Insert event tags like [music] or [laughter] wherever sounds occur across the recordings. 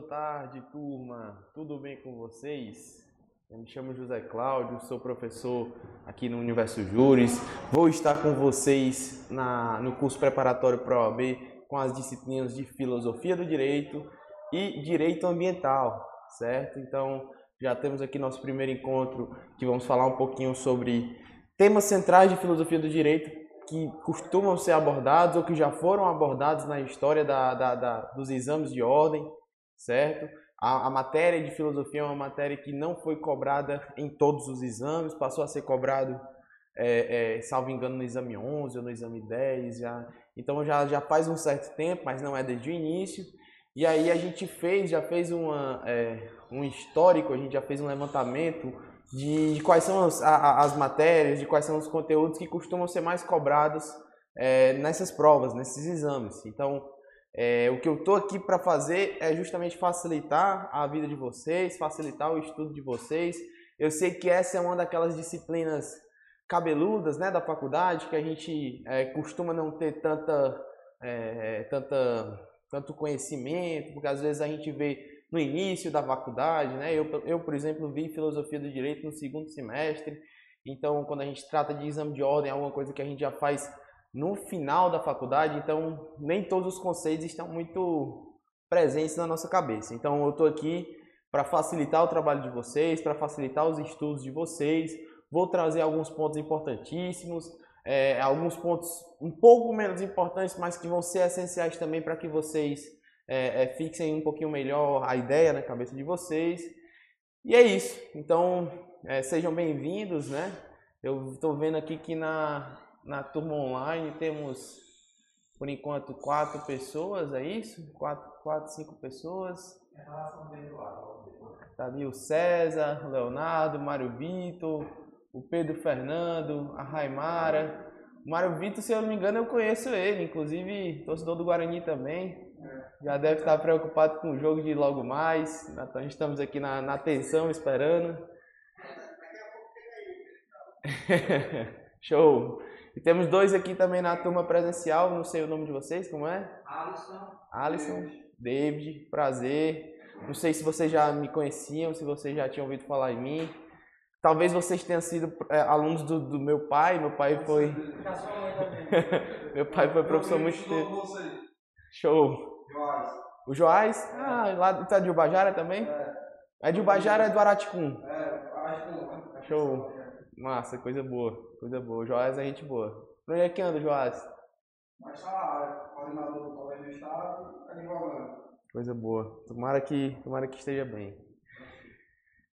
boa tarde, turma. Tudo bem com vocês? Eu me chamo José Cláudio, sou professor aqui no Universo Júris. Vou estar com vocês na, no curso preparatório para OAB com as disciplinas de Filosofia do Direito e Direito Ambiental, certo? Então, já temos aqui nosso primeiro encontro que vamos falar um pouquinho sobre temas centrais de Filosofia do Direito que costumam ser abordados ou que já foram abordados na história da, da, da, dos exames de ordem, certo? A, a, matéria de filosofia é uma matéria que não foi cobrada em todos os exames, passou a ser cobrado, é, é, salvo engano, no exame 11 ou no exame 10. Já, então já, já faz um certo tempo, mas não é desde o início. E aí a gente fez, já fez uma, é, um histórico, a gente já fez um levantamento de, de quais são as, a, as, matérias, de quais são os conteúdos que costumam ser mais cobrados é, nessas provas, nesses exames. Então, é, o que eu estou aqui para fazer é justamente facilitar a vida de vocês, facilitar o estudo de vocês. Eu sei que essa é uma daquelas disciplinas cabeludas né, da faculdade, que a gente é, costuma não ter tanta, é, tanta, tanto conhecimento, porque às vezes a gente vê no início da faculdade, né? Eu, eu, por exemplo, vi filosofia do direito no segundo semestre. Então, quando a gente trata de exame de ordem, é alguma coisa que a gente já faz no final da faculdade, então nem todos os conceitos estão muito presentes na nossa cabeça. Então, eu estou aqui para facilitar o trabalho de vocês, para facilitar os estudos de vocês. Vou trazer alguns pontos importantíssimos, é, alguns pontos um pouco menos importantes, mas que vão ser essenciais também para que vocês é, é, fixem um pouquinho melhor a ideia na cabeça de vocês. E é isso. Então, é, sejam bem-vindos, né? Eu estou vendo aqui que na, na turma online temos, por enquanto, quatro pessoas, é isso? Quatro, quatro cinco pessoas. Tá ali o César, o Leonardo, o Mário Vitor, o Pedro Fernando, a Raimara. O Mário Vitor, se eu não me engano, eu conheço ele, inclusive torcedor do Guarani também. Já deve estar preocupado com o jogo de logo mais. Então estamos aqui na, na tensão esperando. [laughs] Show! E temos dois aqui também na turma presencial, não sei o nome de vocês, como é? Alisson. Alisson, David, prazer. Não sei se vocês já me conheciam, se vocês já tinham ouvido falar em mim. Talvez vocês tenham sido é, alunos do, do, meu pai. Meu pai foi. [laughs] meu pai foi professor muito tempo. Show! Joás. O Joás? Ah, lá tá de Ubajara também? É. É de Ubajara, é do Araticum? É, Araticum. Show. Massa, coisa boa. Coisa boa. O Joás é gente boa. Por onde é que anda Joás? Mas tá coordenador do Colégio do Estado, advogando. Coisa boa. Tomara que, tomara que esteja bem.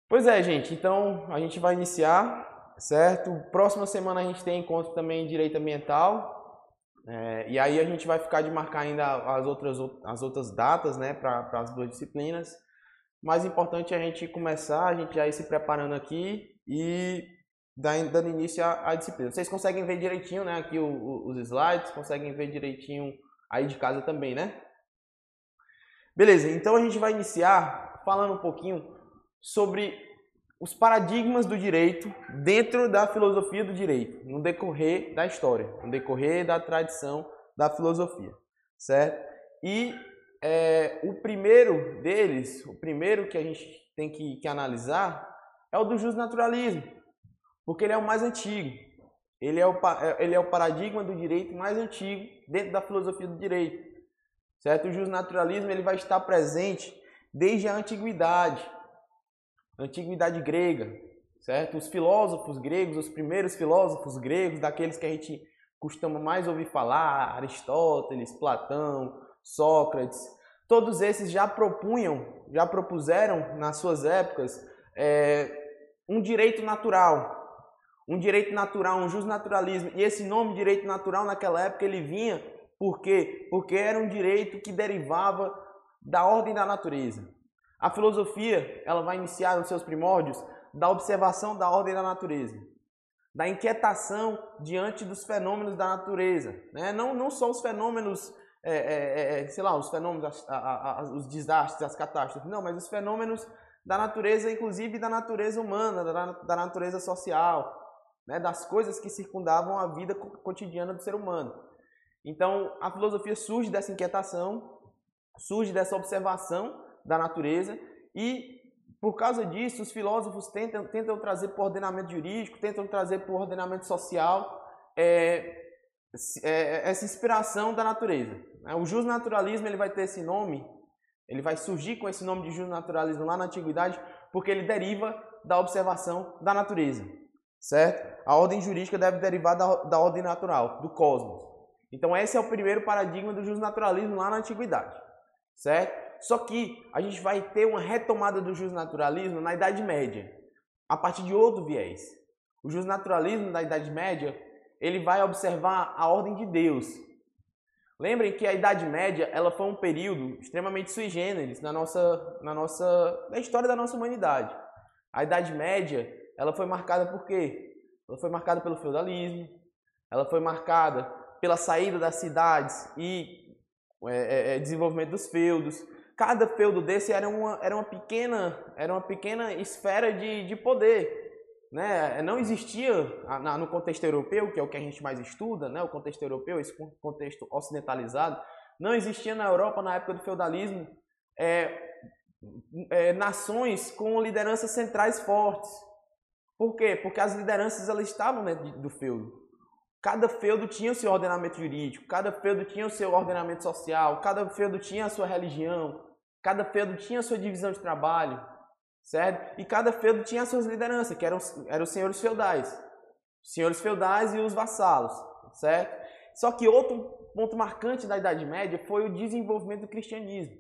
Pois é, gente. Então, a gente vai iniciar, certo? Próxima semana a gente tem encontro também em Direito Ambiental. É, e aí a gente vai ficar de marcar ainda as outras, as outras datas né, para as duas disciplinas. Mais importante é a gente começar, a gente já ir se preparando aqui e dando início à, à disciplina. Vocês conseguem ver direitinho né, aqui o, o, os slides, conseguem ver direitinho aí de casa também, né? Beleza, então a gente vai iniciar falando um pouquinho sobre os paradigmas do direito dentro da filosofia do direito, no decorrer da história, no decorrer da tradição da filosofia, certo? E é, o primeiro deles, o primeiro que a gente tem que, que analisar é o do justnaturalismo, porque ele é o mais antigo. Ele é, o, é, ele é o paradigma do direito mais antigo dentro da filosofia do direito, certo? O justnaturalismo ele vai estar presente desde a antiguidade, antiguidade grega, certo? Os filósofos gregos, os primeiros filósofos gregos, daqueles que a gente costuma mais ouvir falar, Aristóteles, Platão, Sócrates, todos esses já propunham, já propuseram nas suas épocas é, um direito natural, um direito natural, um justnaturalismo. E esse nome direito natural naquela época ele vinha por quê? Porque era um direito que derivava da ordem da natureza. A filosofia, ela vai iniciar nos seus primórdios da observação da ordem da natureza, da inquietação diante dos fenômenos da natureza, né? não, não só os fenômenos, é, é, é, sei lá, os fenômenos, a, a, os desastres, as catástrofes, não, mas os fenômenos da natureza, inclusive da natureza humana, da, da natureza social, né? das coisas que circundavam a vida cotidiana do ser humano. Então, a filosofia surge dessa inquietação, surge dessa observação da natureza e por causa disso os filósofos tentam, tentam trazer para o ordenamento jurídico, tentam trazer para o ordenamento social é, é, essa inspiração da natureza. Né? O justnaturalismo ele vai ter esse nome, ele vai surgir com esse nome de justnaturalismo lá na antiguidade, porque ele deriva da observação da natureza, certo? A ordem jurídica deve derivar da, da ordem natural, do cosmos. Então esse é o primeiro paradigma do justnaturalismo lá na antiguidade, certo? Só que a gente vai ter uma retomada do justnaturalismo na Idade Média, a partir de outro viés. O justnaturalismo da Idade Média ele vai observar a ordem de Deus. Lembrem que a Idade Média ela foi um período extremamente sui generis na nossa, na nossa, na história da nossa humanidade. A Idade Média ela foi marcada por quê? Ela foi marcada pelo feudalismo, ela foi marcada pela saída das cidades e é, é, é desenvolvimento dos feudos. Cada feudo desse era uma, era uma pequena era uma pequena esfera de, de poder né, não existia no contexto europeu, que é o que a gente mais estuda, né, o contexto europeu, esse contexto ocidentalizado, não existia na Europa, na época do feudalismo, é, é, nações com lideranças centrais fortes. Por quê? Porque as lideranças elas estavam dentro do feudo. Cada feudo tinha o seu ordenamento jurídico, cada feudo tinha o seu ordenamento social, cada feudo tinha a sua religião, cada feudo tinha a sua divisão de trabalho certo? E cada feudo tinha as suas lideranças, que eram, eram os senhores feudais. Os senhores feudais e os vassalos, certo? Só que outro ponto marcante da Idade Média foi o desenvolvimento do cristianismo.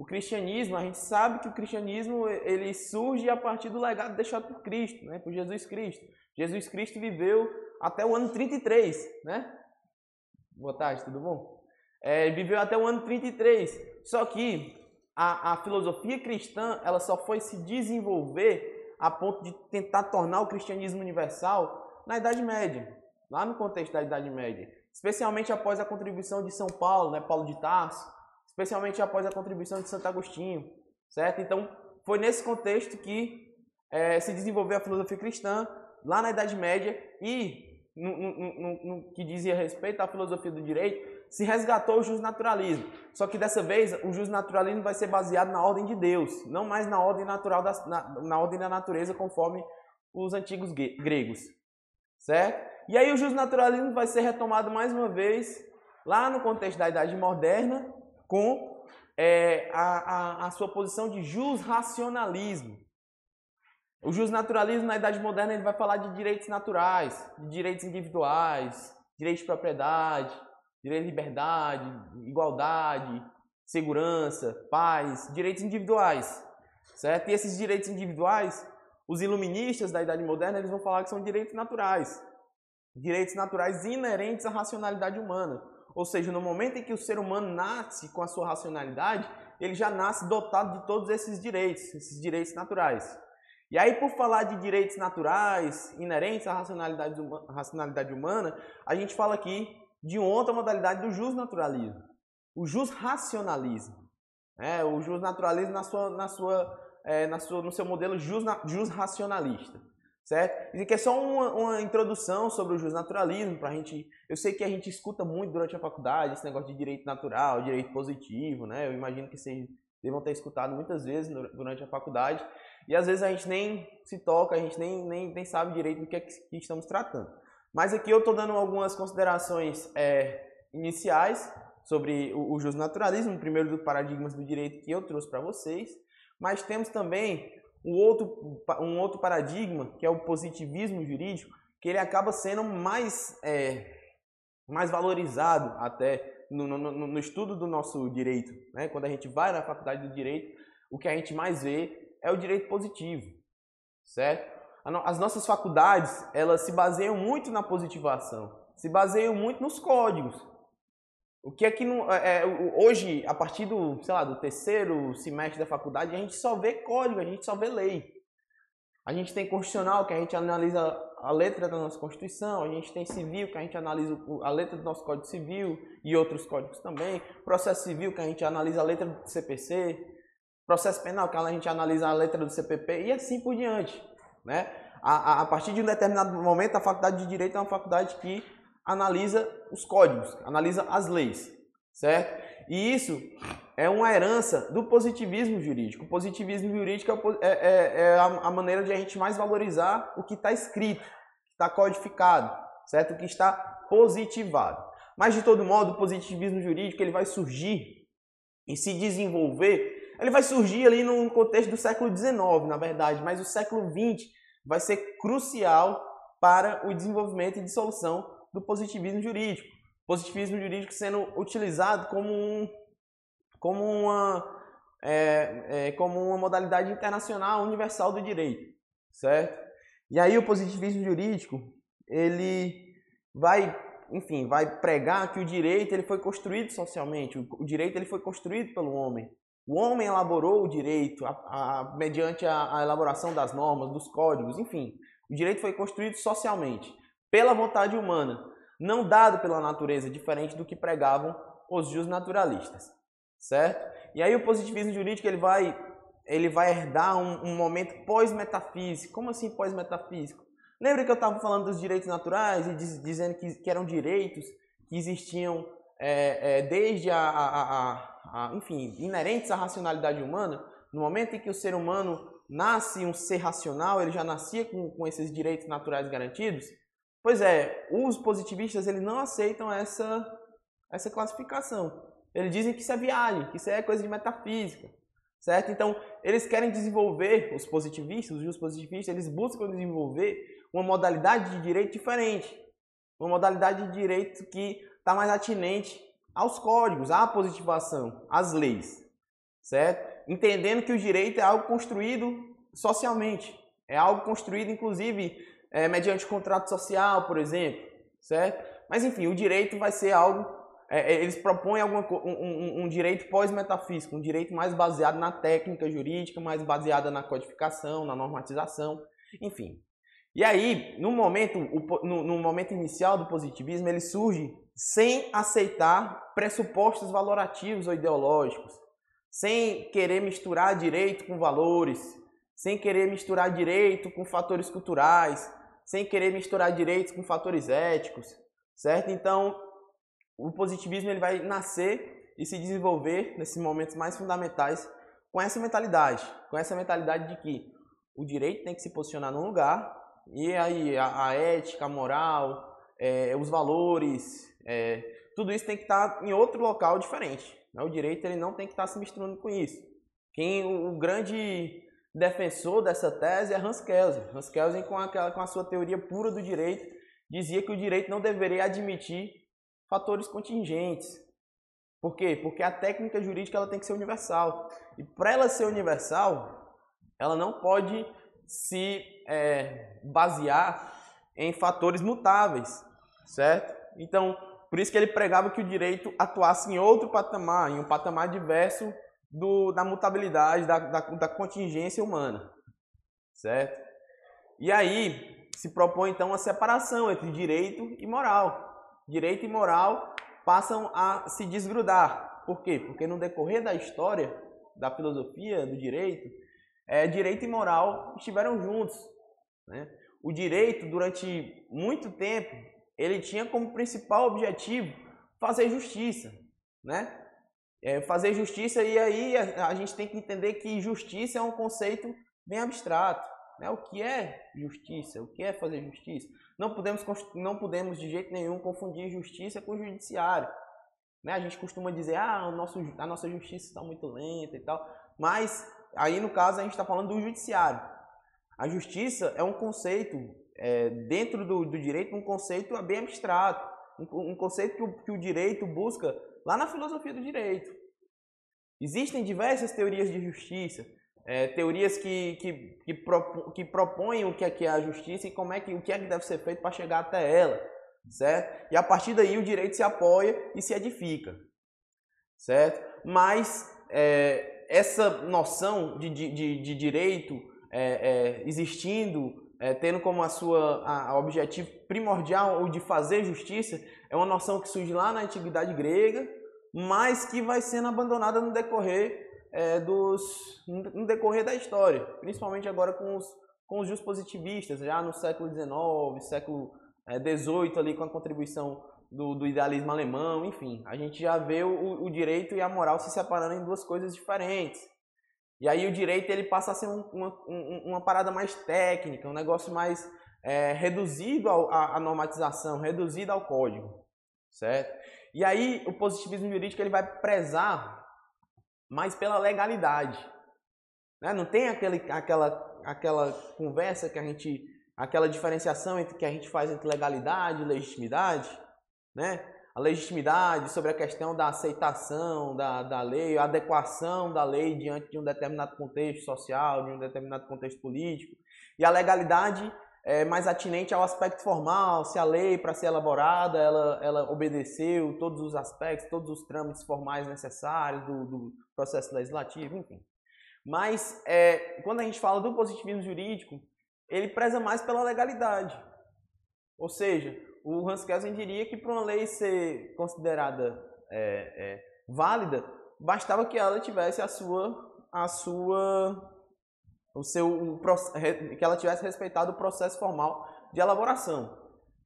O cristianismo, a gente sabe que o cristianismo ele surge a partir do legado deixado por Cristo, né? por Jesus Cristo. Jesus Cristo viveu até o ano 33, né? Boa tarde, tudo bom? É, viveu até o ano 33. Só que a, a filosofia cristã ela só foi se desenvolver a ponto de tentar tornar o cristianismo universal na Idade Média, lá no contexto da Idade Média, especialmente após a contribuição de São Paulo, né, Paulo de Tarso, especialmente após a contribuição de Santo Agostinho, certo? Então, foi nesse contexto que é, se desenvolveu a filosofia cristã lá na Idade Média e no, no, no, no que dizia respeito à filosofia do direito, se resgatou o justnaturalismo. Só que dessa vez o justnaturalismo vai ser baseado na ordem de Deus, não mais na ordem natural da, na, na ordem da natureza conforme os antigos gregos, certo? E aí o justnaturalismo vai ser retomado mais uma vez lá no contexto da Idade Moderna com é, a, a, a, sua posição de jusracionalismo. O justnaturalismo na Idade Moderna ele vai falar de direitos naturais, de direitos individuais, direitos de propriedade, direito à liberdade, igualdade, segurança, paz, direitos individuais, certo? E esses direitos individuais, os iluministas da Idade Moderna, eles vão falar que são direitos naturais, direitos naturais inerentes à racionalidade humana. Ou seja, no momento em que o ser humano nasce com a sua racionalidade, ele já nasce dotado de todos esses direitos, esses direitos naturais. E aí, por falar de direitos naturais, inerentes à racionalidade, racionalidade humana, a gente fala aqui de outra modalidade do justnaturalismo, o jusracionalismo. É, o justnaturalismo na sua, na sua, é, na sua, no seu modelo jusracionalista. Certo? Isso aqui é só uma, uma introdução sobre o justnaturalismo para a gente. Eu sei que a gente escuta muito durante a faculdade esse negócio de direito natural, direito positivo, né? Eu imagino que vocês devam ter escutado muitas vezes durante a faculdade e às vezes a gente nem se toca, a gente nem, nem, nem sabe direito do que, é que estamos tratando. Mas aqui eu estou dando algumas considerações é, iniciais sobre o, o justnaturalismo, primeiro dos paradigmas do direito que eu trouxe para vocês. Mas temos também um outro, um outro paradigma, que é o positivismo jurídico, que ele acaba sendo mais, é, mais valorizado até no, no, no, estudo do nosso direito. Né? Quando a gente vai na faculdade do direito, o que a gente mais vê é o direito positivo, certo? as nossas faculdades, elas se baseiam muito na positivação, se baseiam muito nos códigos. O que é que não, é, é hoje, a partir do, sei lá, do terceiro semestre da faculdade, a gente só vê código, a gente só vê lei. A gente tem constitucional, que a gente analisa a letra da nossa Constituição, a gente tem civil, que a gente analisa a letra do nosso Código Civil e outros códigos também, processo civil, que a gente analisa a letra do CPC, processo penal, que a gente analisa a letra do CPP e assim por diante. Né? A, a, a, partir de um determinado momento, a faculdade de Direito é uma faculdade que analisa os códigos, analisa as leis, certo? E isso é uma herança do positivismo jurídico. O positivismo jurídico é, é, é, é a maneira de a gente mais valorizar o que está escrito, está codificado, certo? O que está positivado. Mas, de todo modo, o positivismo jurídico ele vai surgir e se desenvolver. Ele vai surgir ali no contexto do século XIX, na verdade, mas o século XX vai ser crucial para o desenvolvimento e dissolução do positivismo jurídico. Positivismo jurídico sendo utilizado como, um, como, uma, é, é, como uma modalidade internacional universal do direito, certo? E aí o positivismo jurídico ele vai, enfim, vai pregar que o direito ele foi construído socialmente, o, direito ele foi construído pelo homem. O homem elaborou o direito a, a, mediante a, a elaboração das normas, dos códigos, enfim. O direito foi construído socialmente, pela vontade humana, não dado pela natureza, diferente do que pregavam os justnaturalistas, certo? E aí o positivismo jurídico ele vai, ele vai herdar um, um momento pós-metafísico. Como assim pós-metafísico? Lembra que eu estava falando dos direitos naturais e diz, dizendo que, que, eram direitos que existiam é, é, desde a, a, a, a, enfim, inerentes à racionalidade humana? No momento em que o ser humano nasce um ser racional, ele já nascia com, com esses direitos naturais garantidos? Pois é, os positivistas eles não aceitam essa, essa classificação. Eles dizem que isso é viagem, que isso é coisa de metafísica, certo? Então, eles querem desenvolver, os positivistas, os positivistas, eles buscam desenvolver uma modalidade de direito diferente. Uma modalidade de direito que está mais atinente aos códigos, à positivação, às leis, certo? entendendo que o direito é algo construído socialmente, é algo construído, inclusive, é, mediante contrato social, por exemplo, certo? Mas, enfim, o direito vai ser algo, é, é eles propõem alguma, um, um, um direito pós-metafísico, um direito mais baseado na técnica jurídica, mais baseada na codificação, na normatização, enfim. E aí, no momento, no, no momento inicial do positivismo, ele surge sem aceitar pressupostos valorativos ou ideológicos, sem querer misturar direito com valores, sem querer misturar direito com fatores culturais, sem querer misturar direitos com fatores éticos, certo? Então, o positivismo ele vai nascer e se desenvolver nesses momentos mais fundamentais com essa mentalidade, com essa mentalidade de que o direito tem que se posicionar num lugar e aí a, a ética, a moral, é, os valores, é, tudo isso tem que estar em outro local diferente. Né? O direito ele não tem que estar se misturando com isso. Quem o, grande defensor dessa tese é Hans Kelsen. Hans Kelsen, com, aquela, com a sua teoria pura do direito, dizia que o direito não deveria admitir fatores contingentes. Por quê? Porque a técnica jurídica ela tem que ser universal. E para ela ser universal, ela não pode se é, basear em fatores mutáveis, certo? Então, por isso que ele pregava que o direito atuasse em outro patamar, em um patamar diverso do, da mutabilidade, da, da, da contingência humana. Certo? E aí se propõe então a separação entre direito e moral. Direito e moral passam a se desgrudar. Por quê? Porque no decorrer da história, da filosofia, do direito, é, direito e moral estiveram juntos. Né? O direito, durante muito tempo, ele tinha como principal objetivo fazer justiça, né? É fazer justiça e aí a, a, gente tem que entender que justiça é um conceito bem abstrato, né? O que é justiça? O que é fazer justiça? Não podemos não podemos de jeito nenhum confundir justiça com judiciário, né? A gente costuma dizer ah o nosso a nossa justiça está muito lenta e tal, mas aí no caso a gente está falando do judiciário. A justiça é um conceito é, dentro do, do, direito um conceito bem abstrato, um, um conceito que o, que o direito busca lá na filosofia do direito. Existem diversas teorias de justiça, é, teorias que, que, que, propo, que, propõem o que é, que é a justiça e como é que, o que é que deve ser feito para chegar até ela, certo? E a partir daí o direito se apoia e se edifica, certo? Mas é, essa noção de, de, de, de direito é, é existindo é, tendo como a sua a, a objetivo primordial o de fazer justiça, é uma noção que surge lá na antiguidade grega, mas que vai sendo abandonada no decorrer é, dos no decorrer da história, principalmente agora com os com os positivistas, já no século XIX, século 18 ali com a contribuição do, do, idealismo alemão, enfim. A gente já vê o, o, direito e a moral se separando em duas coisas diferentes. E aí o direito ele passa a ser um, uma, uma parada mais técnica, um negócio mais é, reduzido à normatização, reduzido ao código, certo? E aí o positivismo jurídico ele vai prezar mais pela legalidade. Né? Não tem aquele, aquela, aquela conversa que a gente, aquela diferenciação entre que a gente faz entre legalidade e legitimidade, né? A legitimidade sobre a questão da aceitação da, da lei, a adequação da lei diante de um determinado contexto social, de um determinado contexto político. E a legalidade é mais atinente ao aspecto formal, se a lei, para ser elaborada, ela, ela obedeceu todos os aspectos, todos os trâmites formais necessários do, do processo legislativo, enfim. Mas é, quando a gente fala do positivismo jurídico, ele preza mais pela legalidade. Ou seja, o Hans Kelsen diria que para uma lei ser considerada é, é, válida, bastava que ela tivesse a sua, a sua, o seu, que ela tivesse respeitado o processo formal de elaboração,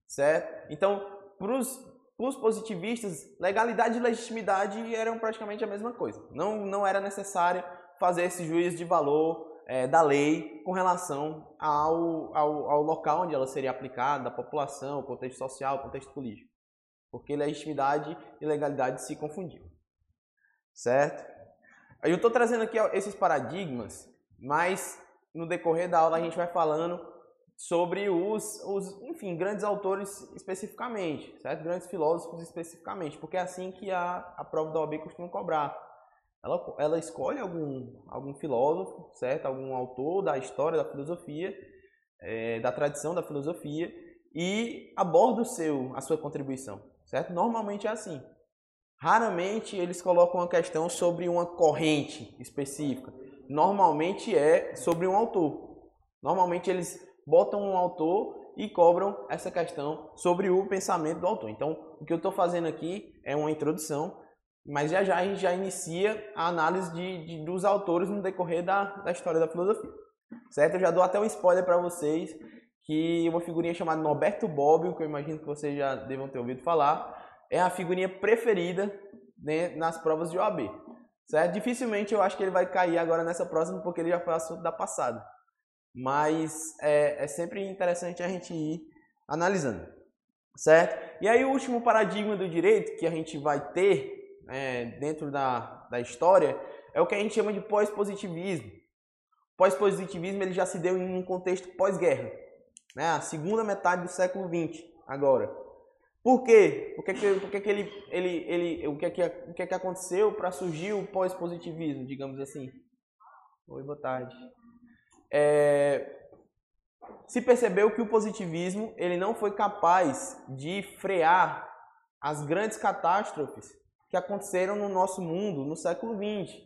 certo? Então, para os positivistas, legalidade e legitimidade eram praticamente a mesma coisa. Não, não era necessário fazer esse juízo de valor é, da lei com relação ao, ao, ao, local onde ela seria aplicada, a população, o contexto social, o contexto político. Porque legitimidade e legalidade se confundiam. Certo? Eu estou trazendo aqui esses paradigmas, mas no decorrer da aula a gente vai falando sobre os, os enfim, grandes autores especificamente, certo? Grandes filósofos especificamente, porque é assim que a, a prova da OAB costuma cobrar ela, ela escolhe algum, algum filósofo, certo? Algum autor da história da filosofia, é, da tradição da filosofia e aborda o seu, a sua contribuição, certo? Normalmente é assim. Raramente eles colocam uma questão sobre uma corrente específica. Normalmente é sobre um autor. Normalmente eles botam um autor e cobram essa questão sobre o pensamento do autor. Então, o que eu estou fazendo aqui é uma introdução mas já já a gente já inicia a análise de, de dos autores no decorrer da, da história da filosofia. Certo? Eu já dou até um spoiler para vocês que uma figurinha chamada Norberto Bobbio, que eu imagino que vocês já devam ter ouvido falar, é a figurinha preferida né, nas provas de OAB. Certo? Dificilmente eu acho que ele vai cair agora nessa próxima, porque ele já foi assunto da passada. Mas é, é sempre interessante a gente ir analisando. Certo? E aí o último paradigma do direito que a gente vai ter é, dentro da, da história é o que a gente chama de pós-positivismo. Pós-positivismo ele já se deu em um contexto pós-guerra, né? a segunda metade do século XX, agora. Por quê? Por que, que, por que, ele, ele, ele, o que, que, o que, que aconteceu para surgir o pós-positivismo, digamos assim? Oi, boa tarde. É, se percebeu que o positivismo ele não foi capaz de frear as grandes catástrofes que aconteceram no nosso mundo no século XX.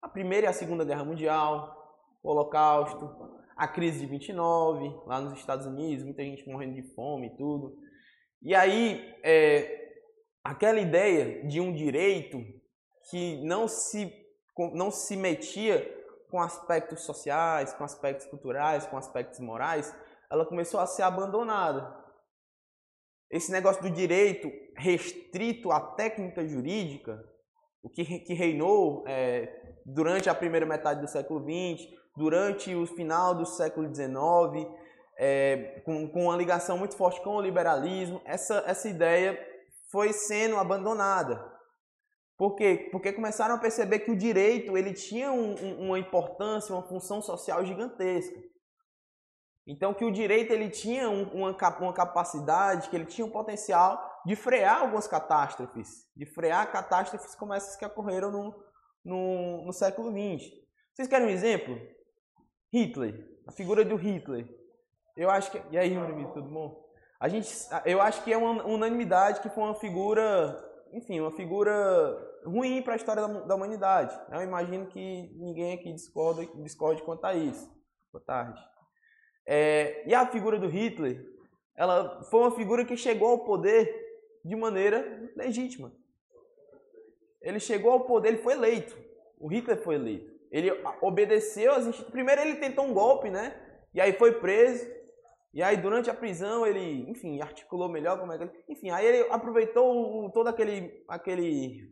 A Primeira e a Segunda Guerra Mundial, o Holocausto, a crise de 29, lá nos Estados Unidos, muita gente morrendo de fome e tudo. E aí, é, aquela ideia de um direito que não se, não se metia com aspectos sociais, com aspectos culturais, com aspectos morais, ela começou a ser abandonada. Esse negócio do direito restrito à técnica jurídica, o que, que reinou é, durante a primeira metade do século XX, durante o final do século XIX, é, com, com uma ligação muito forte com o liberalismo, essa, essa ideia foi sendo abandonada. Por quê? Porque começaram a perceber que o direito ele tinha um, um, uma importância, uma função social gigantesca. Então que o direito ele tinha uma, uma capacidade, que ele tinha um potencial de frear algumas catástrofes, de frear catástrofes como essas que ocorreram no, no, no século XX. Vocês querem um exemplo? Hitler, a figura do Hitler. Eu acho que. E aí, meu tudo bom? A gente, eu acho que é uma unanimidade que foi uma figura, enfim, uma figura ruim para a história da, da, humanidade. Eu imagino que ninguém aqui discorda, discorde quanto a isso. Boa tarde. É, e a figura do Hitler, ela foi uma figura que chegou ao poder de maneira legítima. Ele chegou ao poder, ele foi eleito. O Hitler foi eleito. Ele obedeceu instituições. Primeiro ele tentou um golpe, né? E aí foi preso. E aí, durante a prisão, ele, enfim, articulou melhor como é que ele... Enfim, aí ele aproveitou todo aquele, aquele,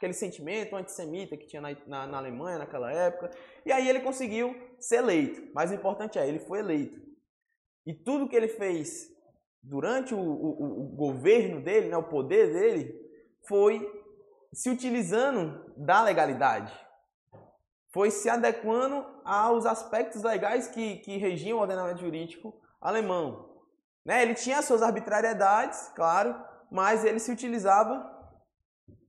aquele sentimento antissemita que tinha na, na, na Alemanha naquela época. E aí ele conseguiu ser eleito. Mas o importante é, ele foi eleito. E tudo que ele fez durante o, o, o governo dele, né, o poder dele, foi se utilizando da legalidade. Foi se adequando aos aspectos legais que, que regiam o ordenamento jurídico alemão. Né? Ele tinha suas arbitrariedades, claro, mas ele se utilizava,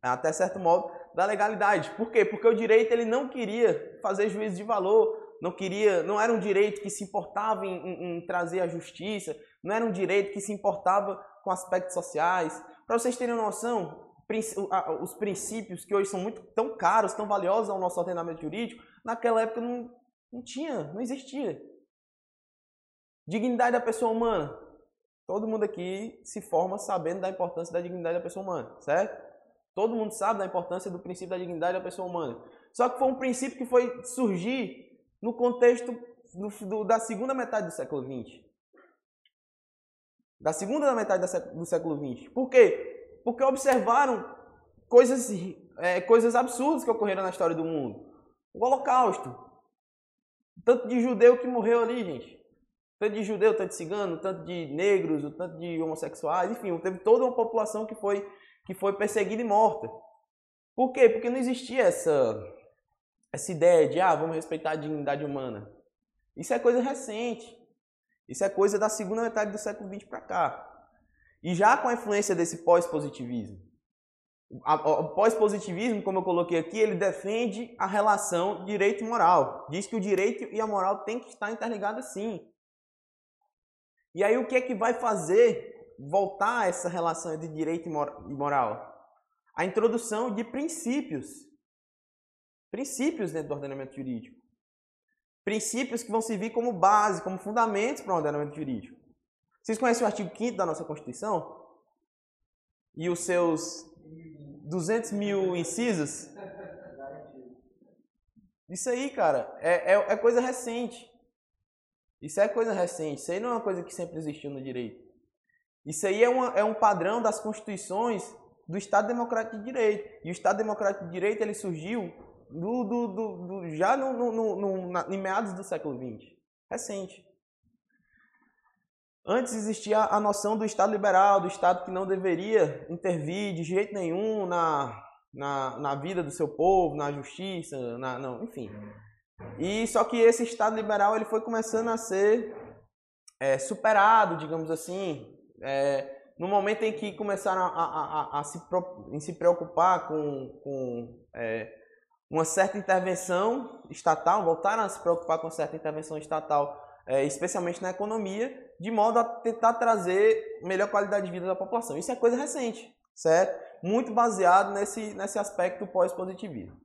até certo modo, da legalidade. Por quê? Porque o direito ele não queria fazer juízo de valor, não queria, não era um direito que se importava em, em, em trazer a justiça, não era um direito que se importava com aspectos sociais. Para vocês terem uma noção, os princípios que hoje são muito tão caros, tão valiosos ao nosso ordenamento jurídico, naquela época não, não tinha, não existia. Dignidade da pessoa humana. Todo mundo aqui se forma sabendo da importância da dignidade da pessoa humana, certo? Todo mundo sabe da importância do princípio da dignidade da pessoa humana. Só que foi um princípio que foi surgir no contexto do, do, da segunda metade do século XX da segunda metade do século XX. Por quê? Porque observaram coisas, é, coisas absurdas que ocorreram na história do mundo. O Holocausto. Tanto de judeu que morreu ali, gente. Tanto de judeu, tanto de cigano, tanto de negros, tanto de homossexuais, enfim, teve toda uma população que foi, que foi perseguida e morta. Por quê? Porque não existia essa, essa ideia de, ah, vamos respeitar a dignidade humana. Isso é coisa recente. Isso é coisa da segunda metade do século XX para cá. E já com a influência desse pós-positivismo. O pós-positivismo, como eu coloquei aqui, ele defende a relação direito moral. Diz que o direito e a moral têm que estar interligados sim. E aí o que é que vai fazer voltar essa relação de direito e moral? A introdução de princípios. Princípios dentro do ordenamento jurídico princípios que vão servir como base, como fundamentos para o ordenamento jurídico. Vocês conhecem o artigo 5 da nossa Constituição? E os seus 200 mil incisos? Isso aí, cara, é, é, é, coisa recente. Isso é coisa recente. Isso aí não é uma coisa que sempre existiu no direito. Isso aí é, uma, é um padrão das constituições do Estado Democrático de Direito. E o Estado Democrático de Direito ele surgiu do, do, do, do já no, no, no, na, em meados do século XX. Recente. Antes existia a noção do Estado liberal, do Estado que não deveria intervir de jeito nenhum na, na, na vida do seu povo, na justiça, na, não, enfim. E só que esse Estado liberal ele foi começando a ser é, superado, digamos assim, é, no momento em que começaram a, a, a, a se, se preocupar com, com é, uma certa intervenção estatal, voltaram a se preocupar com certa intervenção estatal, é, especialmente na economia, de modo a tentar trazer melhor qualidade de vida da população. Isso é coisa recente, certo? Muito baseado nesse, nesse aspecto pós-positivismo.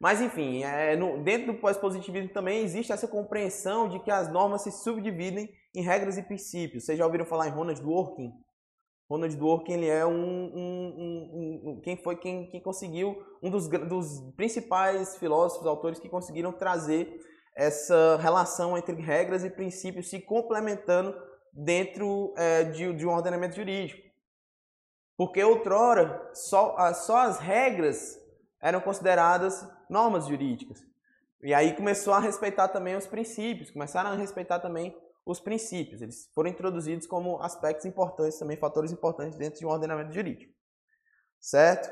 Mas, enfim, é, no, dentro do pós-positivismo também existe essa compreensão de que as normas se subdividem em regras e princípios. Vocês já ouviram falar em Ronald Dworkin? Ronald Dworkin ele é um, um, um, um, quem foi quem, quem conseguiu um dos, dos principais filósofos, autores que conseguiram trazer essa relação entre regras e princípios se complementando dentro é, de, de um ordenamento jurídico. Porque outrora só, só as regras eram consideradas normas jurídicas. E aí começou a respeitar também os princípios, começaram a respeitar também os princípios. Eles foram introduzidos como aspectos importantes, também fatores importantes dentro de um ordenamento jurídico. Certo?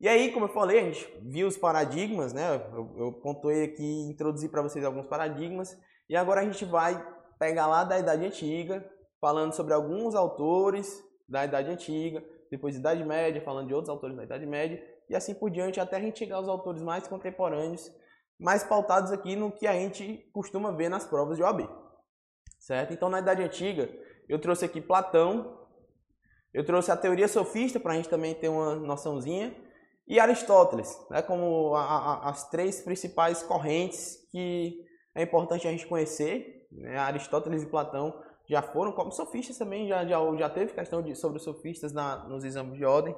E aí, como eu falei, a gente viu os paradigmas, né? Eu, eu pontuei aqui, introduzi para vocês alguns paradigmas. E agora a gente vai pegar lá da Idade Antiga, falando sobre alguns autores da Idade Antiga, depois Idade Média, falando de outros autores da Idade Média, e assim por diante, até a gente chegar aos autores mais contemporâneos, mais pautados aqui no que a gente costuma ver nas provas de OAB certo? Então, na Idade Antiga, eu trouxe aqui Platão, eu trouxe a teoria sofista para a gente também ter uma noçãozinha, e Aristóteles, né, como a, a, as três principais correntes que é importante a gente conhecer. Né? Aristóteles e Platão já foram como sofistas também, já, já, já teve questão de, sobre sofistas na, nos exames de ordem.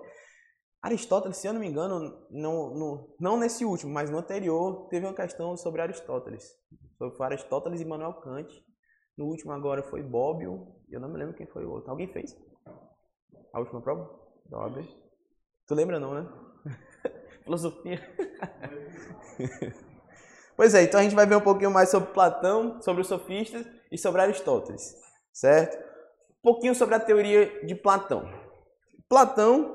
Aristóteles, se eu não me engano, não, não nesse último, mas no anterior, teve uma questão sobre Aristóteles. Sobre Aristóteles e Manuel Kant No último agora foi Bobbio. Eu não me lembro quem foi o outro. Alguém fez? A última prova? Da? Tu lembra não, né? [laughs] Filosofia. [laughs] pois é, então a gente vai ver um pouquinho mais sobre Platão, sobre os sofistas e sobre Aristóteles, certo? Um pouquinho sobre a teoria de Platão. Platão,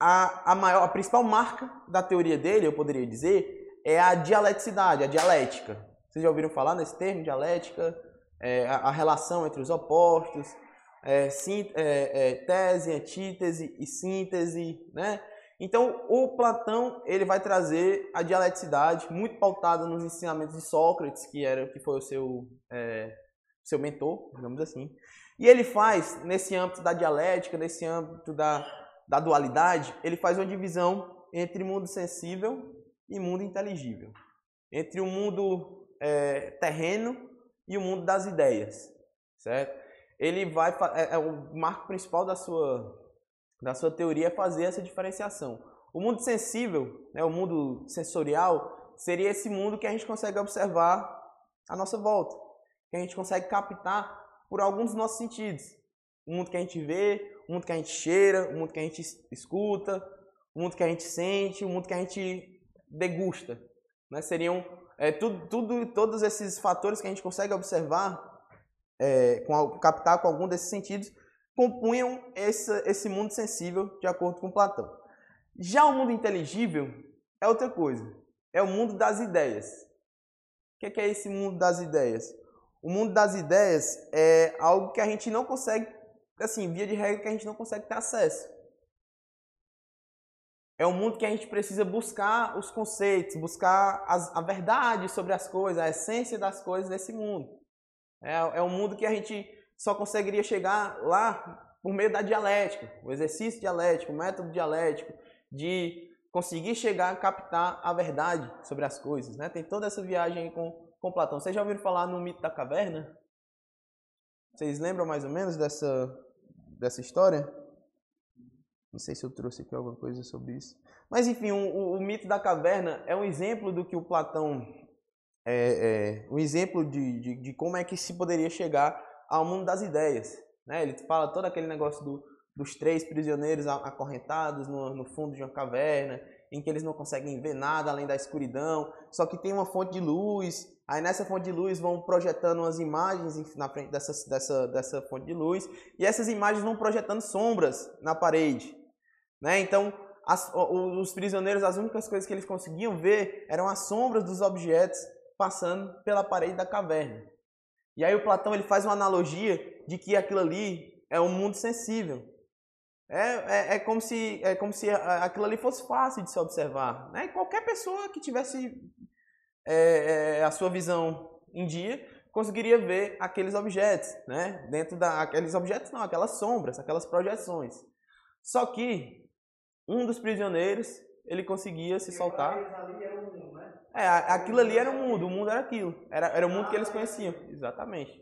a, a, maior, a principal marca da teoria dele, eu poderia dizer, é a dialeticidade, a dialética. Vocês já ouviram falar nesse termo, dialética? É, a, a, relação entre os opostos, é, sim, é, é tese, antítese e síntese, né? Então, o Platão ele vai trazer a dialeticidade muito pautada nos ensinamentos de Sócrates, que era que foi o seu é, seu mentor, digamos assim. E ele faz nesse âmbito da dialética, nesse âmbito da, da dualidade, ele faz uma divisão entre mundo sensível e mundo inteligível, entre o mundo é, terreno e o mundo das ideias, certo? Ele vai é, é o marco principal da sua da sua teoria é fazer essa diferenciação. O mundo sensível, né, o mundo sensorial, seria esse mundo que a gente consegue observar à nossa volta, que a gente consegue captar por alguns dos nossos sentidos. O mundo que a gente vê, o mundo que a gente cheira, o mundo que a gente escuta, o mundo que a gente sente, o mundo que a gente degusta. Né? Seriam é, tudo, tudo, todos esses fatores que a gente consegue observar, é, com, captar com algum desses sentidos, compunham esse, esse mundo sensível, de acordo com Platão. Já o mundo inteligível é outra coisa. É o mundo das ideias. O que é, esse mundo das ideias? O mundo das ideias é algo que a gente não consegue, assim, via de regra, que a gente não consegue ter acesso. É um mundo que a gente precisa buscar os conceitos, buscar as, a verdade sobre as coisas, a essência das coisas desse mundo. É, é um mundo que a gente só conseguiria chegar lá por meio da dialética, o exercício dialético, o método dialético, de conseguir chegar a captar a verdade sobre as coisas. Né? Tem toda essa viagem com, com Platão. Vocês já ouviram falar no mito da caverna? Vocês lembram mais ou menos dessa, dessa história? Não sei se eu trouxe aqui alguma coisa sobre isso. Mas enfim, o, o, mito da caverna é um exemplo do que o Platão é, é um exemplo de, de, de, como é que se poderia chegar ao mundo das ideias. Né? Ele fala todo aquele negócio do, dos três prisioneiros acorrentados no, no, fundo de uma caverna, em que eles não conseguem ver nada além da escuridão, só que tem uma fonte de luz. Aí nessa fonte de luz vão projetando umas imagens na frente dessa, dessa, dessa fonte de luz, e essas imagens vão projetando sombras na parede. Né? Então, as, os prisioneiros, as únicas coisas que eles conseguiam ver eram as sombras dos objetos passando pela parede da caverna. E aí o Platão ele faz uma analogia de que aquilo ali é um mundo sensível. É, é, é, como se, é como se aquilo ali fosse fácil de se observar. Né? Qualquer pessoa que tivesse é, é, a sua visão em dia conseguiria ver aqueles objetos, né? Dentro da aqueles objetos não, aquelas sombras, aquelas projeções. Só que um dos prisioneiros ele conseguia se soltar. É, aquilo ali era o mundo, o mundo era aquilo. Era, era o mundo que eles conheciam. Exatamente.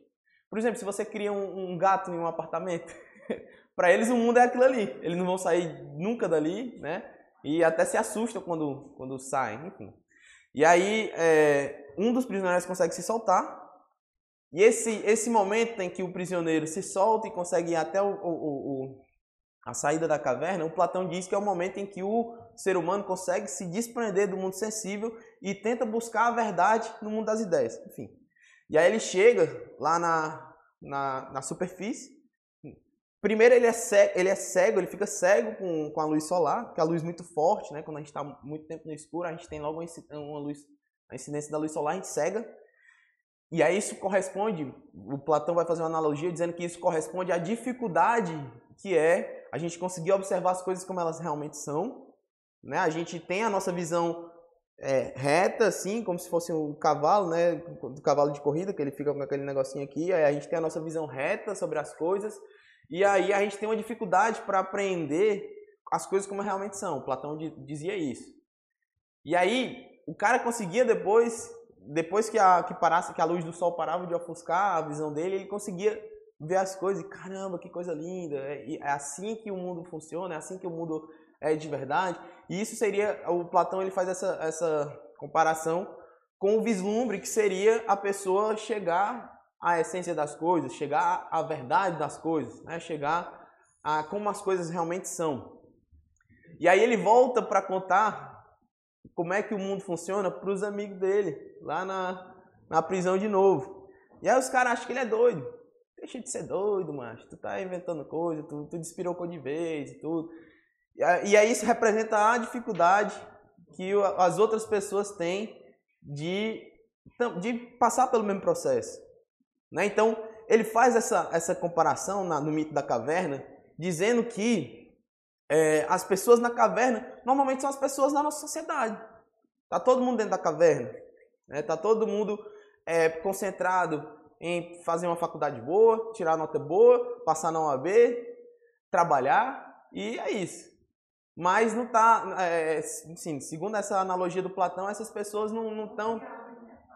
Por exemplo, se você cria um, um gato em um apartamento, [laughs] para eles o mundo é aquilo ali. Eles não vão sair nunca dali, né? E até se assustam quando, quando saem, enfim. E aí, é, um dos prisioneiros consegue se soltar. E esse, esse momento em que o prisioneiro se solta e consegue ir até o, o, o a saída da caverna, o Platão diz que é o momento em que o ser humano consegue se desprender do mundo sensível e tenta buscar a verdade no mundo das ideias. Enfim. E aí ele chega lá na, na, na superfície. Primeiro ele é, cego, ele é cego, ele fica cego com, com a luz solar, que é a luz muito forte, né? Quando a gente está muito tempo no escuro, a gente tem logo uma luz, a incidência da luz solar, a gente cega. E aí isso corresponde, o Platão vai fazer uma analogia dizendo que isso corresponde à dificuldade que é a gente conseguir observar as coisas como elas realmente são. Né? A gente tem a nossa visão é, reta, assim, como se fosse um cavalo, né? Do cavalo de corrida, que ele fica com aquele negocinho aqui. Aí a gente tem a nossa visão reta sobre as coisas. E aí a gente tem uma dificuldade para aprender as coisas como realmente são. Platão dizia isso. E aí o cara conseguia depois, depois que a, que parasse, que a luz do sol parava de ofuscar a visão dele, ele conseguia ver as coisas e caramba, que coisa linda. É, é assim que o mundo funciona, é assim que o mundo é de verdade. E isso seria, o Platão ele faz essa, essa comparação com o vislumbre que seria a pessoa chegar à essência das coisas, chegar à verdade das coisas, né? chegar a como as coisas realmente são. E aí ele volta para contar como é que o mundo funciona para os amigos dele, lá na, na prisão de novo. E aí os caras acham que ele é doido. Deixa de ser doido, macho. Tu tá inventando coisa, tu, tu despirocou de vez e tudo. E aí isso representa a dificuldade que as outras pessoas têm de, de passar pelo mesmo processo. Né? Então, ele faz essa, essa comparação na, no mito da caverna, dizendo que é, as pessoas na caverna normalmente são as pessoas na nossa sociedade. Está todo mundo dentro da caverna. Está né? Tá todo mundo é, concentrado em fazer uma faculdade boa, tirar nota boa, passar na OAB, trabalhar, e é isso. Mas não está, é, assim, segundo essa analogia do Platão, essas pessoas não estão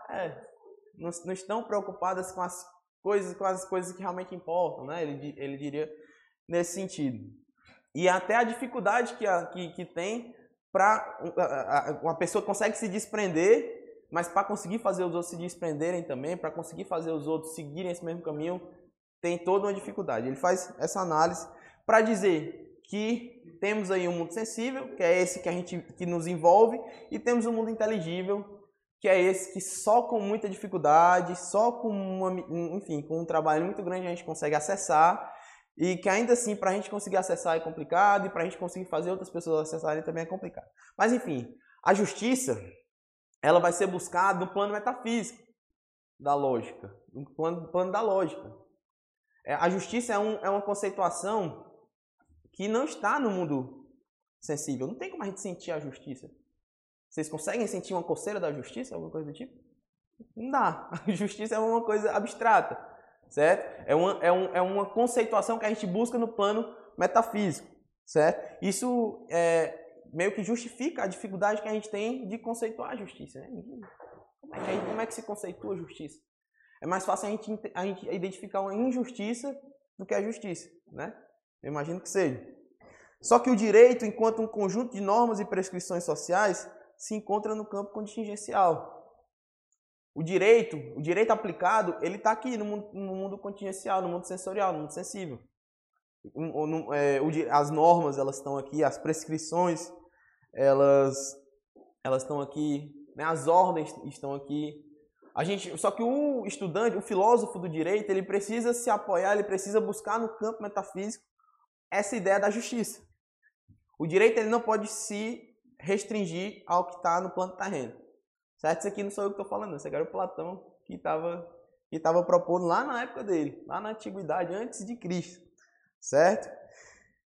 é, não, não, estão preocupadas com as coisas, com as coisas que realmente importam, né? Ele, ele diria nesse sentido. E até a dificuldade que, a, que, que tem para uma pessoa consegue se desprender, mas para conseguir fazer os outros se desprenderem também, para conseguir fazer os outros seguirem esse mesmo caminho, tem toda uma dificuldade. Ele faz essa análise para dizer que temos aí um mundo sensível, que é esse que a gente que nos envolve, e temos um mundo inteligível, que é esse que só com muita dificuldade, só com uma, enfim, com um trabalho muito grande a gente consegue acessar, e que ainda assim para a gente conseguir acessar é complicado e para a gente conseguir fazer outras pessoas acessarem também é complicado. Mas enfim, a justiça ela vai ser buscada no plano metafísico da lógica, no plano, plano da lógica. É, a justiça é, um, é uma conceituação que não está no mundo sensível. Não tem como a gente sentir a justiça. Vocês conseguem sentir uma coceira da justiça, alguma coisa do tipo? Não dá. [laughs] A justiça é uma coisa abstrata, certo? É uma, é, um, é uma conceituação que a gente busca no plano metafísico, certo? Isso é, meio que justifica a dificuldade que a gente tem de conceituar a justiça. Né? Como, é que, como é que se conceitua a justiça? É mais fácil a gente, a gente identificar uma injustiça do que a justiça, né? Eu imagino que seja. Só que o direito, enquanto um conjunto de normas e prescrições sociais, se encontra no campo contingencial. O direito, o direito aplicado, ele está aqui no mundo, no mundo, contingencial, no mundo sensorial, no mundo sensível. É, as normas elas estão aqui, as prescrições elas elas estão aqui, né? as ordens estão aqui. A gente, só que o estudante, o filósofo do direito, ele precisa se apoiar, ele precisa buscar no campo metafísico essa ideia da justiça. O direito ele não pode se restringir ao que está no plano terreno. Certo? Isso aqui não sou eu que estou falando, isso aqui era o Platão que estava que tava propondo lá na época dele, lá na antiguidade, antes de Cristo. Certo?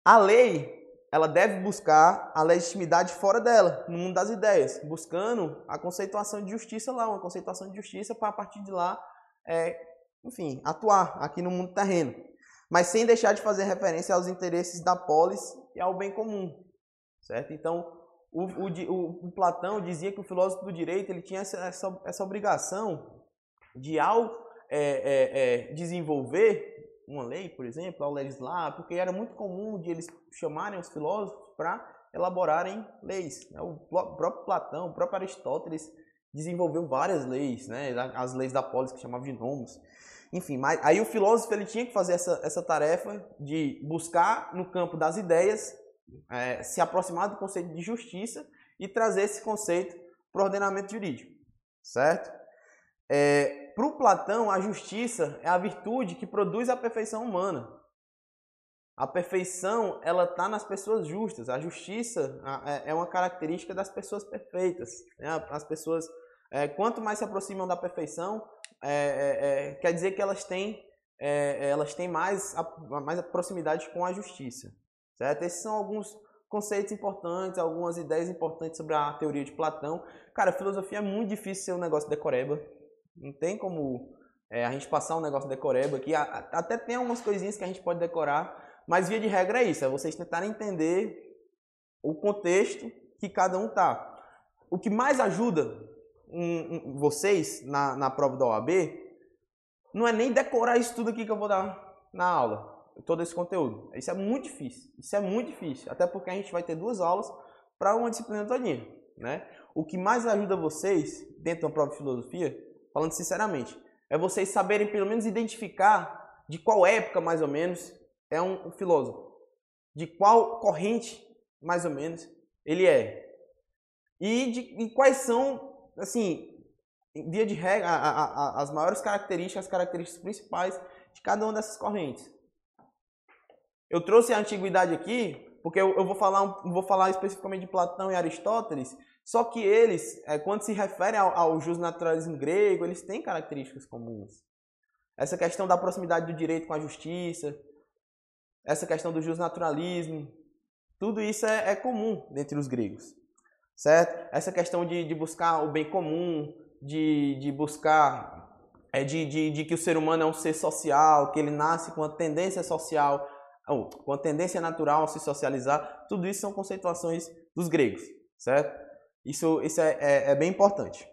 A lei, ela deve buscar a legitimidade fora dela, no mundo das ideias, buscando a conceituação de justiça lá, uma conceituação de justiça para a partir de lá, é, enfim, atuar aqui no mundo terreno mas sem deixar de fazer referência aos interesses da polis e ao bem comum, certo? Então, o, o, o Platão dizia que o filósofo do direito ele tinha essa, essa, essa obrigação de, ao é, é, é, desenvolver uma lei, por exemplo, ao legislar, porque era muito comum de eles chamarem os filósofos para elaborarem leis. Né? O próprio Platão, o próprio Aristóteles desenvolveu várias leis, né? as leis da polis que chamavam de nomos. Enfim, mas aí o filósofo ele tinha que fazer essa, essa tarefa de buscar no campo das ideias é, se aproximar do conceito de justiça e trazer esse conceito para o ordenamento jurídico, certo? É, para o Platão, a justiça é a virtude que produz a perfeição humana. A perfeição ela está nas pessoas justas. A justiça é, é uma característica das pessoas perfeitas. Né? As pessoas, é, quanto mais se aproximam da perfeição, é, é, é, quer dizer que elas têm, é, elas têm mais, a, mais a proximidade com a justiça. Certo? Esses são alguns conceitos importantes, algumas ideias importantes sobre a teoria de Platão. Cara, filosofia é muito difícil ser um negócio decoreba. Não tem como é, a gente passar um negócio decoreba aqui. Até tem algumas coisinhas que a gente pode decorar, mas via de regra é isso, é vocês tentarem entender o contexto que cada um tá. O que mais ajuda um, um, vocês na, na prova da OAB não é nem decorar isso tudo aqui que eu vou dar na aula, todo esse conteúdo. Isso é muito difícil. Isso é muito difícil, até porque a gente vai ter duas aulas para uma disciplina todinha, né? O que mais ajuda vocês dentro da prova filosofia, falando sinceramente, é vocês saberem pelo menos identificar de qual época mais ou menos é um, filósofo, de qual corrente mais ou menos ele é e, de, e quais são, assim, dia de regra, as maiores características, as características principais de cada uma dessas correntes. Eu trouxe a antiguidade aqui porque eu, eu vou, falar, vou falar especificamente de Platão e Aristóteles, só que eles, é, quando se referem ao, ao justnaturalismo grego, eles têm características comuns. Essa questão da proximidade do direito com a justiça, essa questão do justnaturalismo, tudo isso é, é comum dentre os gregos, certo? Essa questão de, de buscar o bem comum, de, de buscar, é, de, de, de que o ser humano é um ser social, que ele nasce com uma tendência social com a tendência natural a se socializar, tudo isso são conceituações dos gregos, certo? Isso, isso é, é, é bem importante.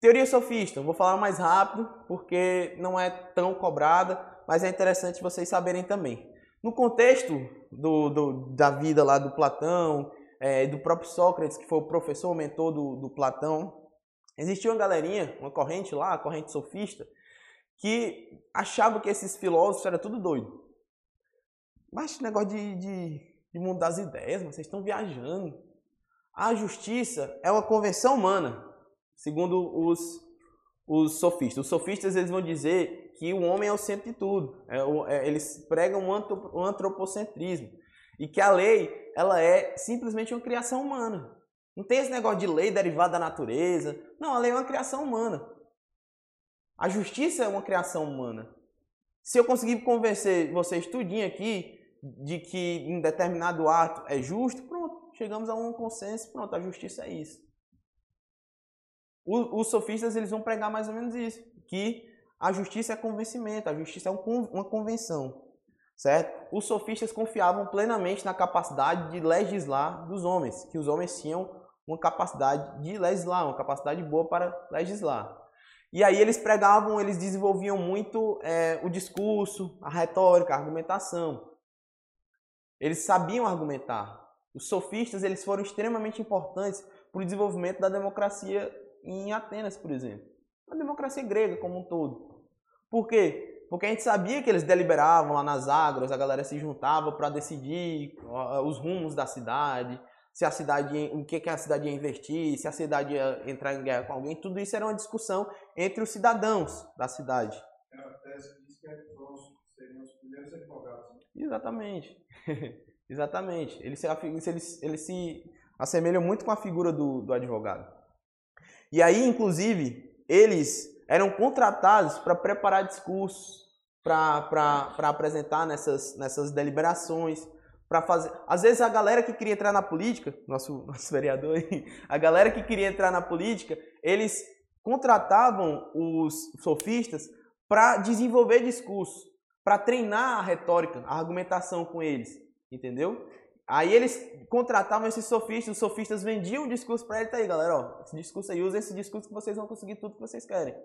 Teoria sofista, vou falar mais rápido porque não é tão cobrada, mas é interessante vocês saberem também. No contexto do, do, da vida lá do Platão, é, do próprio Sócrates, que foi o professor, o mentor do, do Platão, existia uma galerinha, uma corrente lá, a corrente sofista, que achava que esses filósofos eram tudo doido. Mas negócio de, de, de mundo das ideias, vocês estão viajando. A justiça é uma convenção humana, segundo os, os sofistas. Os sofistas eles vão dizer que o homem é o centro de tudo. É, é, eles pregam o antropocentrismo. E que a lei ela é simplesmente uma criação humana. Não tem esse negócio de lei derivada da natureza. Não, a lei é uma criação humana. A justiça é uma criação humana. Se eu conseguir convencer vocês tudinho aqui de que um determinado ato é justo, pronto, chegamos a um consenso, pronto, a justiça é isso. Os sofistas eles vão pregar mais ou menos isso, que a justiça é convencimento, a justiça é um, uma convenção, certo? Os sofistas confiavam plenamente na capacidade de legislar dos homens, que os homens tinham uma capacidade de legislar, uma capacidade boa para legislar. E aí eles pregavam, eles desenvolviam muito é, o discurso, a retórica, a argumentação. Eles sabiam argumentar. Os sofistas eles foram extremamente importantes para o desenvolvimento da democracia em Atenas, por exemplo. A democracia grega como um todo. Por quê? Porque a gente sabia que eles deliberavam lá nas agras, a galera se juntava para decidir os rumos da cidade, se a cidade, o que, que a cidade ia investir, se a cidade ia entrar em guerra com alguém, tudo isso era uma discussão entre os cidadãos da cidade. É a tese diz que seriam os primeiros advogados. Né? Exatamente. [laughs] Exatamente. Ele se, ele, ele se assemelha muito com a figura do, do advogado. E aí, inclusive, eles eram contratados para preparar discursos, para apresentar nessas, nessas deliberações, para fazer. Às vezes a galera que queria entrar na política, nosso, [laughs] nosso vereador aí, a galera que queria entrar na política, eles contratavam os sofistas para desenvolver discursos para treinar a retórica, a argumentação com eles, entendeu? Aí eles contratavam esses sofistas, os sofistas vendiam o discurso para ele, tá aí, galera, ó, esse discurso aí, usa esse discurso que vocês vão conseguir tudo que vocês querem.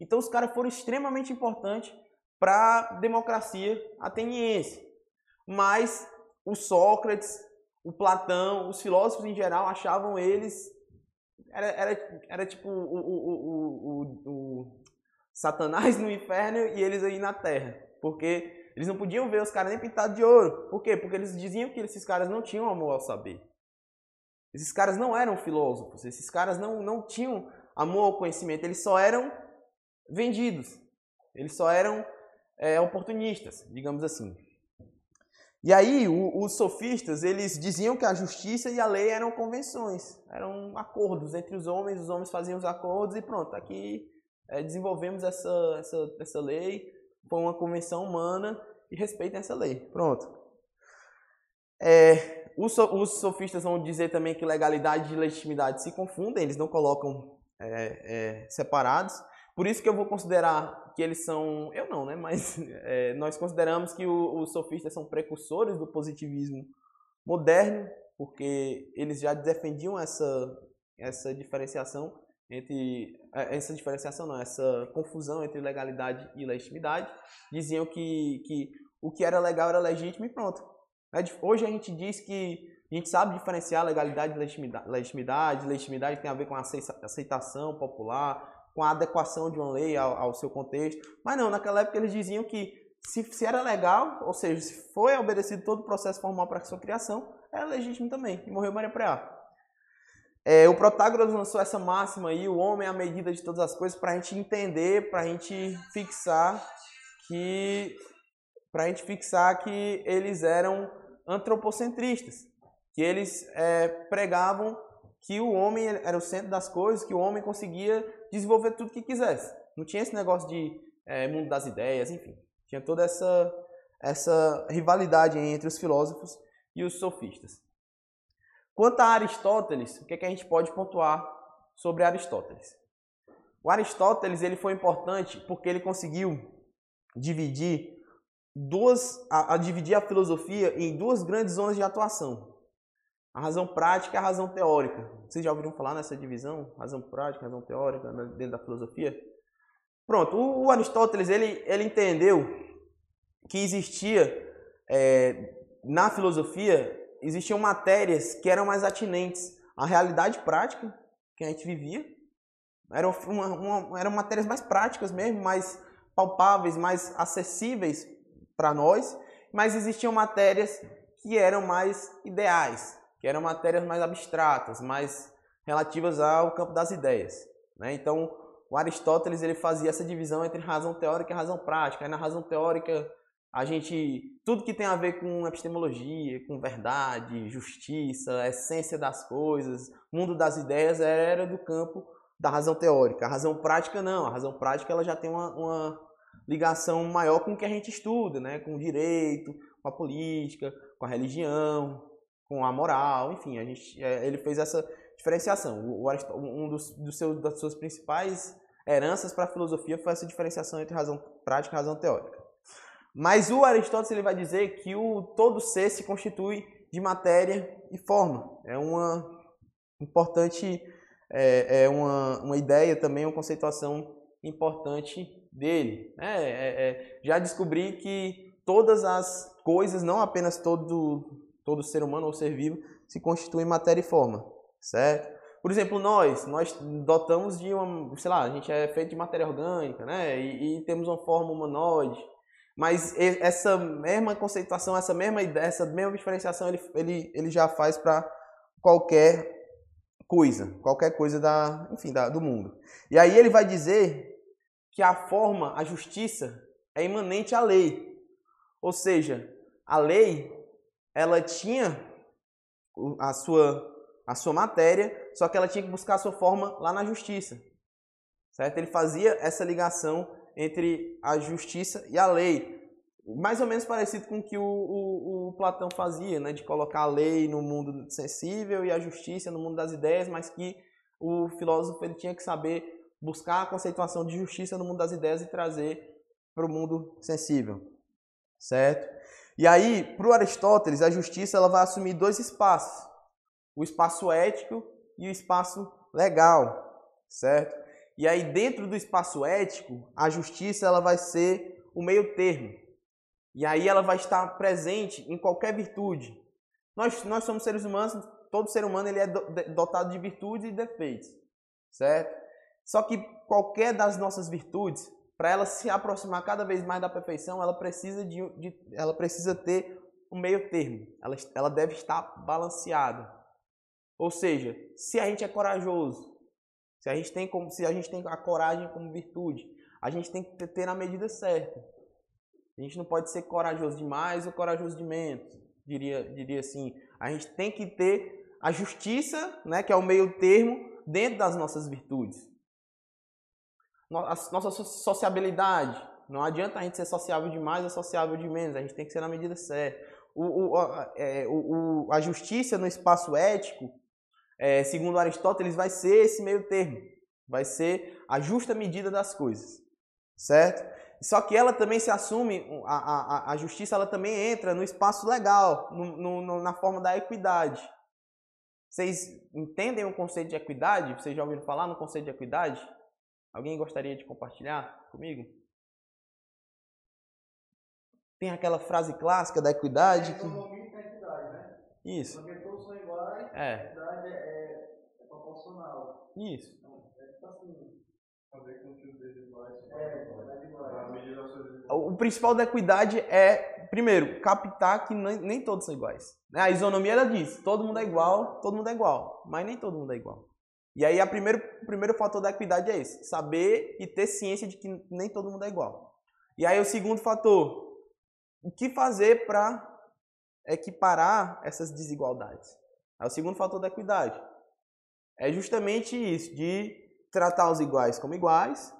Então os caras foram extremamente importantes para a democracia ateniense. Mas o Sócrates, o Platão, os filósofos em geral achavam eles era, era, era tipo o, o, o, o, Satanás no inferno e eles aí na terra. Porque eles não podiam ver os caras nem pintados de ouro. Por quê? Porque eles diziam que esses caras não tinham amor ao saber. Esses caras não eram filósofos, esses caras não, não tinham amor ao conhecimento, eles só eram vendidos, eles só eram é, oportunistas, digamos assim. E aí, o, os sofistas, eles diziam que a justiça e a lei eram convenções, eram acordos entre os homens, os homens faziam os acordos e pronto, aqui é, desenvolvemos essa, essa, essa lei, foi uma convenção humana e respeitem essa lei. Pronto. É, os, os, sofistas vão dizer também que legalidade e legitimidade se confundem, eles não colocam é, é, separados. Por isso que eu vou considerar que eles são, eu não, né? Mas [laughs] é, nós consideramos que o, os sofistas são precursores do positivismo moderno, porque eles já defendiam essa, essa diferenciação entre é, essa diferenciação não, essa confusão entre legalidade e legitimidade. Diziam que, que o que era legal era legítimo e pronto. É hoje a gente diz que a gente sabe diferenciar legalidade e legitimidade. Legitimidade, legitimidade tem a ver com a aceitação popular, com a adequação de uma lei ao, ao seu contexto. Mas não, naquela época eles diziam que se, se era legal, ou seja, se foi obedecido todo o processo formal para sua criação, era legítimo também. E morreu Maria Preá. É, o Protágoras lançou essa máxima aí, o homem é a medida de todas as coisas, para a gente entender, para a gente fixar que para a gente fixar que eles eram antropocentristas, que eles é, pregavam que o homem era o centro das coisas, que o homem conseguia desenvolver tudo que quisesse. Não tinha esse negócio de é, mundo das ideias, enfim. Tinha toda essa, essa rivalidade entre os filósofos e os sofistas. Quanto a Aristóteles, o que, é que a gente pode pontuar sobre Aristóteles? O Aristóteles ele foi importante porque ele conseguiu dividir duas, a, a dividir a filosofia em duas grandes zonas de atuação. A razão prática e a razão teórica. Vocês já ouviram falar nessa divisão? Razão prática, razão teórica, né, dentro da filosofia? Pronto, o, o Aristóteles ele, ele entendeu que existia é, na filosofia existiam matérias que eram mais atinentes à realidade prática que a gente vivia. Eram, uma, uma, eram matérias mais práticas mesmo, mais palpáveis, mais acessíveis para nós, mas existiam matérias que eram mais ideais, que eram matérias mais abstratas, mais relativas ao campo das ideias. Né? Então, o Aristóteles ele fazia essa divisão entre razão teórica e razão prática. Aí na razão teórica a gente tudo que tem a ver com epistemologia, com verdade, justiça, essência das coisas, mundo das ideias era do campo da razão teórica. A razão prática não. A razão prática ela já tem uma, uma ligação maior com o que a gente estuda, né? Com o direito, com a política, com a religião, com a moral, enfim, a gente, é, ele fez essa diferenciação. O, um dos, dos seus, das suas principais heranças para a filosofia foi essa diferenciação entre razão prática e razão teórica. Mas o Aristóteles ele vai dizer que o todo ser se constitui de matéria e forma. É uma importante, é, é uma, uma ideia também, uma conceituação importante dele. É, é, é, já descobri que todas as coisas, não apenas todo, todo ser humano ou ser vivo, se constituem matéria e forma, certo? Por exemplo, nós, nós dotamos de uma, sei lá, a gente é feito de matéria orgânica, né? E, e temos uma forma humanoide. Mas essa mesma conceituação, essa mesma ideia, essa mesma diferenciação, ele, ele, ele já faz para qualquer coisa, qualquer coisa da, enfim, da, do mundo. E aí ele vai dizer que a forma, a justiça, é imanente à lei. Ou seja, a lei, ela tinha a sua, a sua matéria, só que ela tinha que buscar a sua forma lá na justiça. Certo? Ele fazia essa ligação entre a justiça e a lei. Mais ou menos parecido com o que o, o, o, Platão fazia, né? de colocar a lei no mundo sensível e a justiça no mundo das ideias, mas que o filósofo ele tinha que saber buscar a conceituação de justiça no mundo das ideias e trazer para o mundo sensível. Certo? E aí, para o Aristóteles, a justiça ela vai assumir dois espaços: o espaço ético e o espaço legal. Certo? E aí dentro do espaço ético, a justiça ela vai ser o meio termo. E aí ela vai estar presente em qualquer virtude. Nós, nós somos seres humanos, todo ser humano ele é dotado de virtudes e defeitos, certo? Só que qualquer das nossas virtudes, para ela se aproximar cada vez mais da perfeição, ela precisa, de, de ela precisa ter um meio termo. Ela, ela deve estar balanceada. Ou seja, se a gente é corajoso, se a gente tem como, se a gente tem a coragem como virtude, a gente tem que ter na medida certa. A gente não pode ser corajoso demais ou corajoso de menos, diria, diria assim. A gente tem que ter a justiça, né, que é o meio termo, dentro das nossas virtudes. Nossa sociabilidade. Não adianta a gente ser sociável demais ou sociável de menos. A gente tem que ser na medida certa. O, o, a, é, o, a justiça no espaço ético é, segundo Aristóteles, vai ser esse meio termo. Vai ser a justa medida das coisas. Certo? Só que ela também se assume, a, a, a justiça ela também entra no espaço legal, no, no, na forma da equidade. Vocês entendem o conceito de equidade? Vocês já ouviram falar no conceito de equidade? Alguém gostaria de compartilhar comigo? Tem aquela frase clássica da equidade. Que... Isso. Porque é. a verdade é, é, é proporcional. Isso. Então, é tipo assim, O principal da equidade é, primeiro, captar que nem, todos são iguais. Né? A isonomia ela diz, todo mundo é igual, todo mundo é igual, mas nem todo mundo é igual. E aí a primeiro, o primeiro fator da equidade é esse, saber e ter ciência de que nem todo mundo é igual. E aí o segundo fator, o que fazer para equiparar essas desigualdades? É o segundo fator da equidade. É justamente isso, de tratar os iguais como iguais,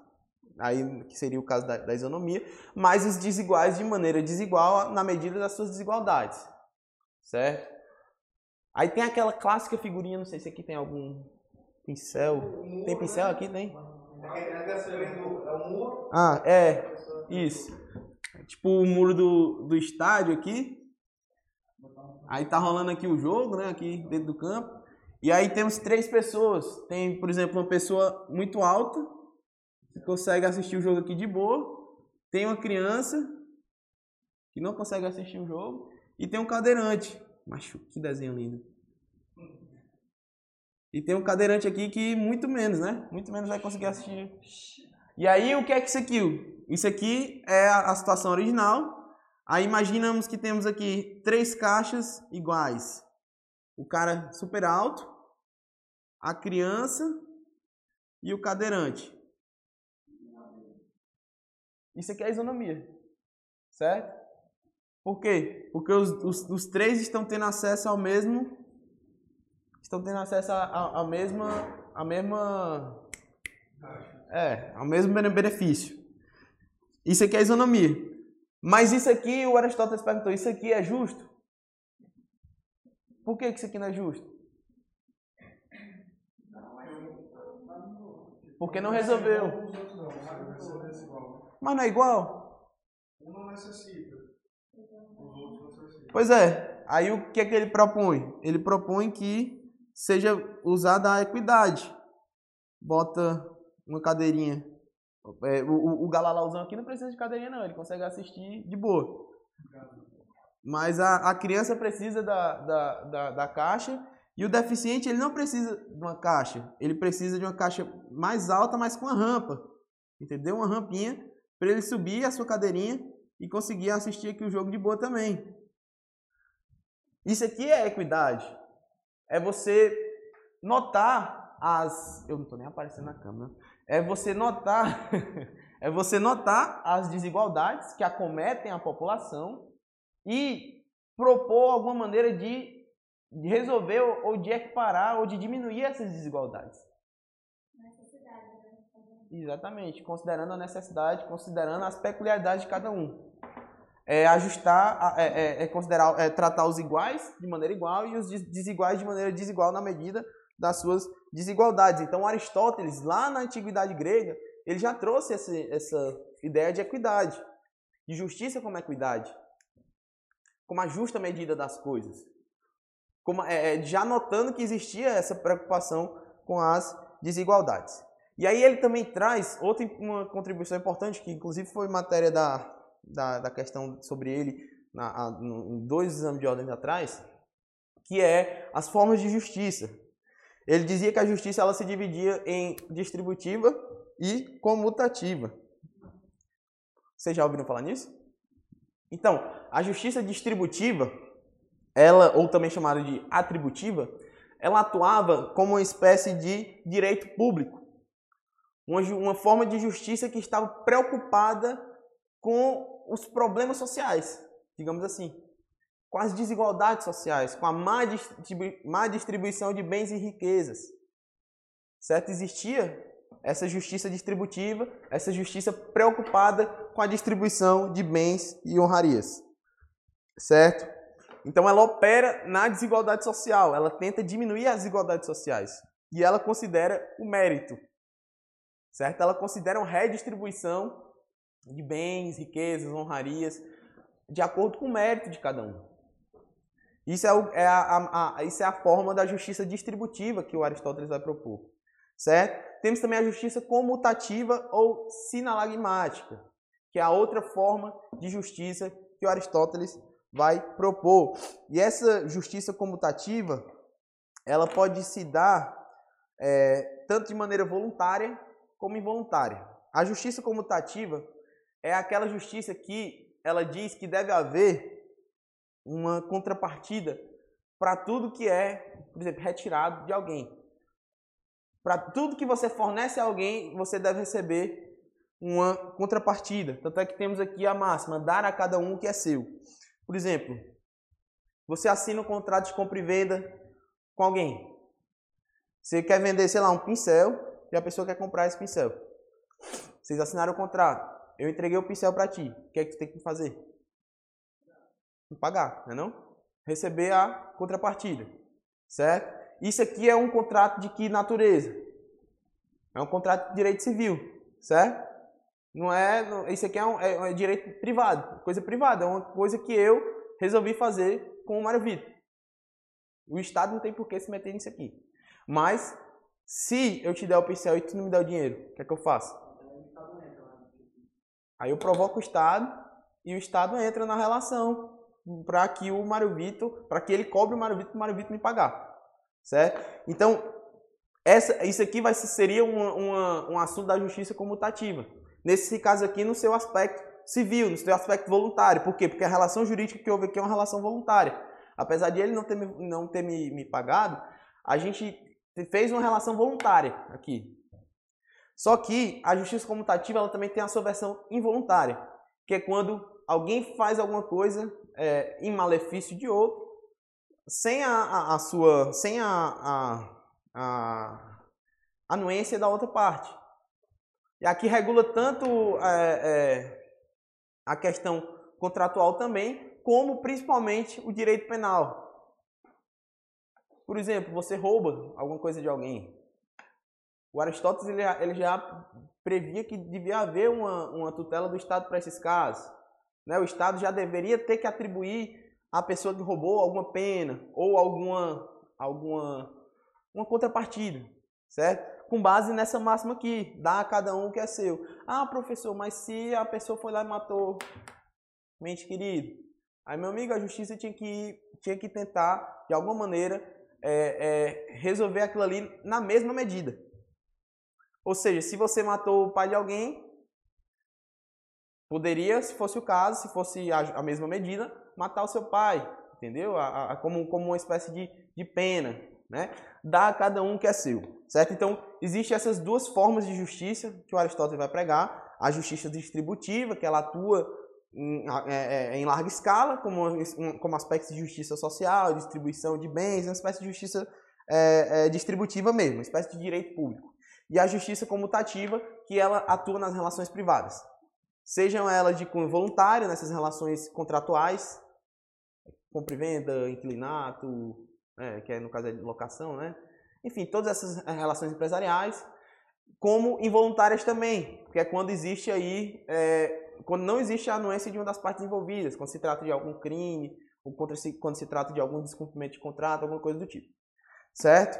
aí que seria o caso da, da isonomia, mas os desiguais de maneira desigual na medida das suas desigualdades. Certo? Aí tem aquela clássica figurinha, não sei se aqui tem algum pincel. Tem pincel aqui? Tem? Ah, é. Isso. Tipo o muro do, do estádio aqui. Aí tá rolando aqui o jogo, né? Aqui dentro do campo. E aí temos três pessoas. Tem, por exemplo, uma pessoa muito alta, que consegue assistir o jogo aqui de boa. Tem uma criança que não consegue assistir o jogo. E tem um cadeirante. Macho, que desenho lindo. E tem um cadeirante aqui que muito menos, né? Muito menos vai conseguir assistir. E aí, o que é que isso aqui? Isso aqui é a situação original. Aí imaginamos que temos aqui três caixas iguais. O cara super alto, a criança e o cadeirante. Isso aqui é isonomia, certo? Por quê? Porque os, os, os três estão tendo acesso ao mesmo estão tendo acesso à mesma a mesma é, ao mesmo benefício. Isso aqui é isonomia. Mas isso aqui, o Aristóteles perguntou, isso aqui é justo? Por que isso aqui não é justo? Porque não resolveu. Mas não é igual? Um não necessita. Pois é. Aí o que é que ele propõe? Ele propõe que seja usada a equidade. Bota uma cadeirinha. É, o, o, galalauzão aqui não precisa de cadeirinha, não. Ele consegue assistir de boa. Mas a, a criança precisa da, da, da, da caixa e o deficiente ele não precisa de uma caixa. Ele precisa de uma caixa mais alta, mas com uma rampa. Entendeu? Uma rampinha para ele subir a sua cadeirinha e conseguir assistir aqui o jogo de boa também. Isso aqui é equidade. É você notar as. Eu não estou nem aparecendo na câmera. É você notar. [laughs] é você notar as desigualdades que acometem a população e propor alguma maneira de, resolver ou de equiparar ou de diminuir essas desigualdades. Exatamente, considerando a necessidade, considerando as peculiaridades de cada um. É ajustar, é, é, é considerar, é tratar os iguais de maneira igual e os desiguais de maneira desigual na medida das suas desigualdades. Então, Aristóteles, lá na antiguidade grega, ele já trouxe essa, essa ideia de equidade, de justiça como equidade, como a justa medida das coisas, como, é, é já notando que existia essa preocupação com as desigualdades. E aí ele também traz outra uma contribuição importante, que inclusive foi matéria da, da, da questão sobre ele na, a, no, dois exames de ordem atrás, que é as formas de justiça. Ele dizia que a justiça ela se dividia em distributiva e comutativa. Vocês já ouviram falar nisso? Então, a justiça distributiva, ela ou também chamada de atributiva, ela atuava como uma espécie de direito público uma, uma forma de justiça que estava preocupada com os problemas sociais, digamos assim, com as desigualdades sociais, com a má, distribu má distribuição de bens e riquezas. Certo? Existia essa justiça distributiva, essa justiça preocupada com a distribuição de bens e honrarias. Certo? Então ela opera na desigualdade social, ela tenta diminuir as desigualdades sociais e ela considera o mérito certo? Ela considera uma redistribuição de bens, riquezas, honrarias, de acordo com o mérito de cada um. Isso é, o, é a, a, a, isso é a forma da justiça distributiva que o Aristóteles vai propor, certo? Temos também a justiça comutativa ou sinalagmática, que é a outra forma de justiça que o Aristóteles vai propor. E essa justiça comutativa, ela pode se dar é, tanto de maneira voluntária como involuntária. A justiça comutativa é aquela justiça que ela diz que deve haver uma contrapartida para tudo que é, por exemplo, retirado de alguém. Para tudo que você fornece a alguém, você deve receber uma contrapartida. Tanto é que temos aqui a máxima: dar a cada um o que é seu. Por exemplo, você assina um contrato de compra e venda com alguém. Você quer vender, sei lá, um pincel e a pessoa quer comprar esse pincel. Vocês assinaram o contrato. Eu entreguei o pincel para ti. O que é que tu tem que fazer? Pagar, não é não? Receber a contrapartida, certo? Isso aqui é um contrato de que natureza? É um contrato de direito civil, certo? Não é, isso aqui é, um, é, é direito privado, coisa privada, é uma coisa que eu resolvi fazer com o Mário Vitor. O Estado não tem por que se meter nisso aqui. Mas, se eu te der o pincel e tu não me der o dinheiro, o que é que eu faço? Aí eu provoco o Estado e o Estado entra na relação para que o Mário Vitor, para que ele cobre o Mário Vitor, o Mário Vitor me pagar certo? Então, essa, isso aqui vai, seria uma, uma, um assunto da justiça comutativa. Nesse caso aqui, no seu aspecto civil, no seu aspecto voluntário. Por quê? Porque a relação jurídica que houve aqui é uma relação voluntária. Apesar de ele não ter, me, não ter me, me pagado, a gente fez uma relação voluntária aqui. Só que a justiça comutativa ela também tem a sua versão involuntária, que é quando alguém faz alguma coisa é, em malefício de outro sem a, a, a sua, sem a, a, anuência da outra parte. E aqui regula tanto é, é, a questão contratual também, como principalmente o direito penal. Por exemplo, você rouba alguma coisa de alguém. O Aristóteles ele, ele já previa que devia haver uma, uma tutela do Estado para esses casos. Né? O Estado já deveria ter que atribuir a pessoa que roubou alguma pena ou alguma alguma uma contrapartida, certo? Com base nessa máxima aqui, dá a cada um o que é seu. Ah, professor, mas se a pessoa foi lá e matou mente querido, aí meu amigo, a justiça tinha que tinha que tentar de alguma maneira é, é, resolver aquilo ali na mesma medida. Ou seja, se você matou o pai de alguém, poderia, se fosse o caso, se fosse a, a mesma medida, matar o seu pai, entendeu? A, a, como, como uma espécie de, de pena, né? Dá a cada um que é seu, certo? Então, existem essas duas formas de justiça que o Aristóteles vai pregar. A justiça distributiva, que ela atua em, é, é, em larga escala, como, como aspecto de justiça social, distribuição de bens, uma espécie de justiça é, é, distributiva mesmo, uma espécie de direito público. E a justiça comutativa, que ela atua nas relações privadas. Sejam elas de cunho voluntário, nessas relações contratuais, compra e venda, inclinato, é, que é no caso é de locação, né? Enfim, todas essas eh, relações empresariais, como involuntárias também, que é quando existe aí, é, quando não existe a anuência de uma das partes envolvidas, quando se trata de algum crime, ou quando se trata de algum descumprimento de contrato, alguma coisa do tipo. Certo?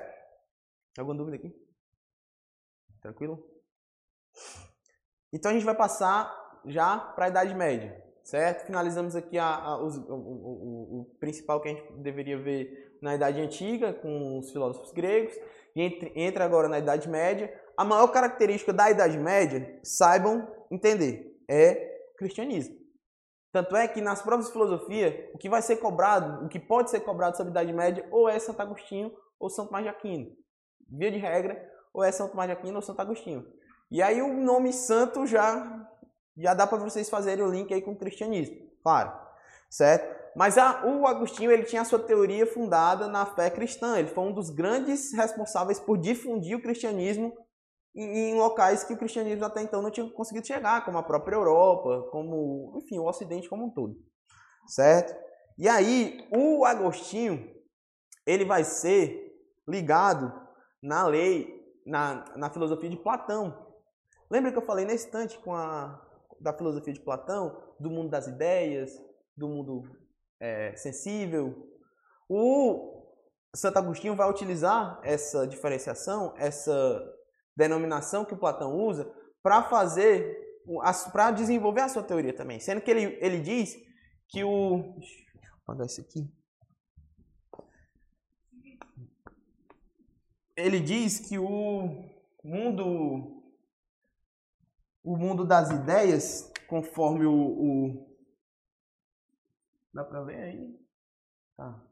Alguma dúvida aqui? Tranquilo? Então a gente vai passar já para a Idade Média certo? Finalizamos aqui a, a, o, o, o, principal que a gente deveria ver na Idade Antiga, com os filósofos gregos, e entre, entra agora na Idade Média. A maior característica da Idade Média, saibam entender, é o cristianismo. Tanto é que nas provas de filosofia, o que vai ser cobrado, o que pode ser cobrado sobre a Idade Média, ou é Santo Agostinho ou Santo Tomás de Aquino. Via de regra, ou é Santo Tomás de Aquino ou Santo Agostinho. E aí o nome santo já já dá para vocês fazerem o link aí com o cristianismo, claro, certo? Mas a, o Agostinho ele tinha a sua teoria fundada na fé cristã. Ele foi um dos grandes responsáveis por difundir o cristianismo em, em locais que o cristianismo até então não tinha conseguido chegar, como a própria Europa, como, enfim, o Ocidente como um todo, certo? E aí o Agostinho ele vai ser ligado na lei, na, na filosofia de Platão. Lembra que eu falei nesse instante com a da filosofia de Platão, do mundo das ideias, do mundo é, sensível. O Santo Agostinho vai utilizar essa diferenciação, essa denominação que o Platão usa, para fazer, para desenvolver a sua teoria também. Sendo que ele, ele diz que o. Deixa eu apagar isso aqui. Ele diz que o mundo o mundo das ideias, conforme o, o... dá para ver aí, tá?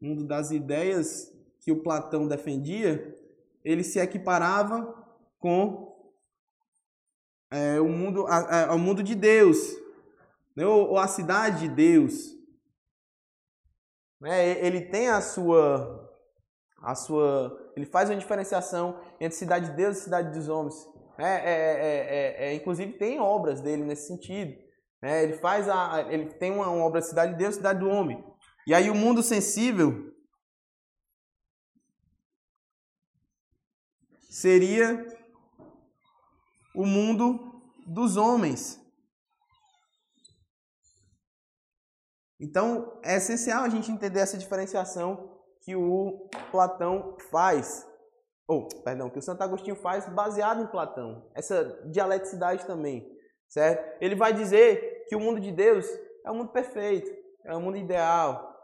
O mundo das ideias que o Platão defendia, ele se equiparava com é, o mundo, a, a, o mundo de Deus, né? ou, ou a cidade de Deus. Né? Ele tem a sua a sua, ele faz uma diferenciação entre cidade de Deus e cidade dos homens. É, é, é, é, inclusive tem obras dele nesse sentido. ele faz a, ele tem uma, uma obra cidade de Deus, cidade do homem. E aí o mundo sensível seria o mundo dos homens. Então, é essencial a gente entender essa diferenciação que o Platão faz, ou, perdão, que o Santo Agostinho faz baseado em Platão. Essa dialeticidade também, certo? Ele vai dizer que o mundo de Deus é um mundo perfeito, é um mundo ideal,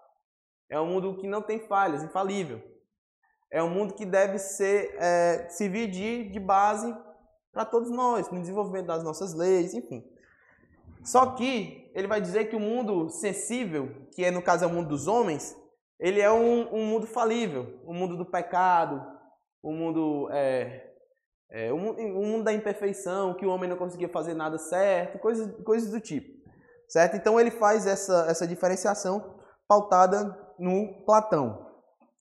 é um mundo que não tem falhas, infalível. É um mundo que deve ser é, servir de, de base para todos nós, no desenvolvimento das nossas leis, enfim. Só que ele vai dizer que o mundo sensível, que é no caso é o mundo dos homens, ele é um, um mundo falível, o um mundo do pecado, o mundo é, é, o mundo da imperfeição, que o homem não conseguia fazer nada certo, coisas, coisas do tipo, certo? Então ele faz essa, essa diferenciação pautada no Platão.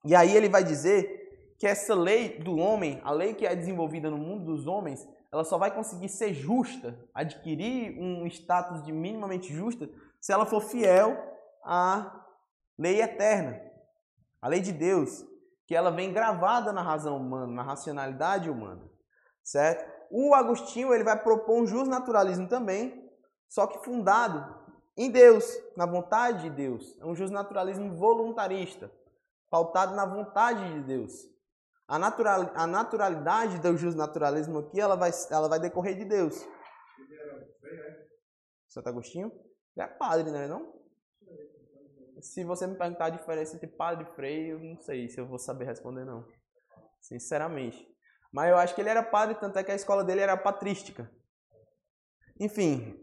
E aí ele vai dizer que essa lei do homem, a lei que é desenvolvida no mundo dos homens, ela só vai conseguir ser justa, adquirir um status de minimamente justa, se ela for fiel a lei eterna, a lei de Deus, que ela vem gravada na razão humana, na racionalidade humana, certo? O Agostinho ele vai propor um justnaturalismo também, só que fundado em Deus, na vontade de Deus. É um justnaturalismo voluntarista, pautado na vontade de Deus. A, natural, a naturalidade do justnaturalismo aqui, ela vai, ela vai decorrer de Deus. Santo Agostinho? Ele é padre, né? Não? Se você me perguntar a diferença entre padre e freio, eu não sei se eu vou saber responder, não. Sinceramente. Mas eu acho que ele era padre, tanto é que a escola dele era patrística. Enfim.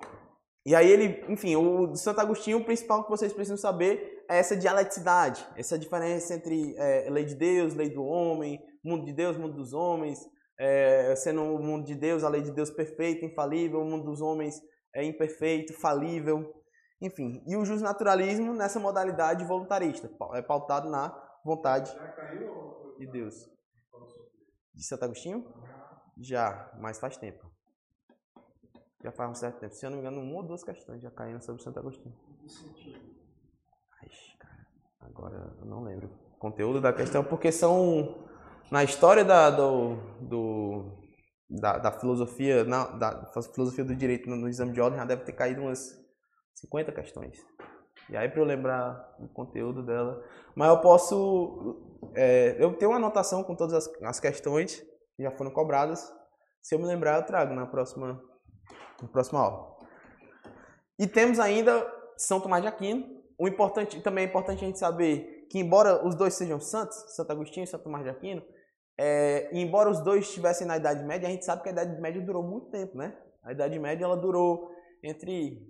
E aí ele, enfim, o Santo Agostinho, o principal que vocês precisam saber é essa dialeticidade, essa diferença entre é, lei de Deus, lei do homem, mundo de Deus, mundo dos homens, é, sendo o mundo de Deus, a lei de Deus perfeita, infalível, o mundo dos homens é imperfeito, falível. Enfim, e o justnaturalismo nessa modalidade voluntarista, é pautado na vontade de Deus. De Santo Agostinho? Já, mas faz tempo. Já faz um certo tempo. Se eu não me engano, uma ou duas questões já caíram sobre Santo Agostinho. Ai, cara, agora eu não lembro o conteúdo da questão, porque são na história da, do, do da, da, filosofia, na, da filosofia do direito no, no exame de ordem já deve ter caído umas 50 questões. E aí, para eu lembrar o conteúdo dela. Mas eu posso. É, eu tenho uma anotação com todas as, as, questões que já foram cobradas. Se eu me lembrar, eu trago na próxima, na próxima aula. E temos ainda São Tomás de Aquino. O importante, também é importante a gente saber que, embora os dois sejam santos, Santo Agostinho e São Tomás de Aquino, é, embora os dois estivessem na Idade Média, a gente sabe que a Idade Média durou muito tempo, né? A Idade Média ela durou entre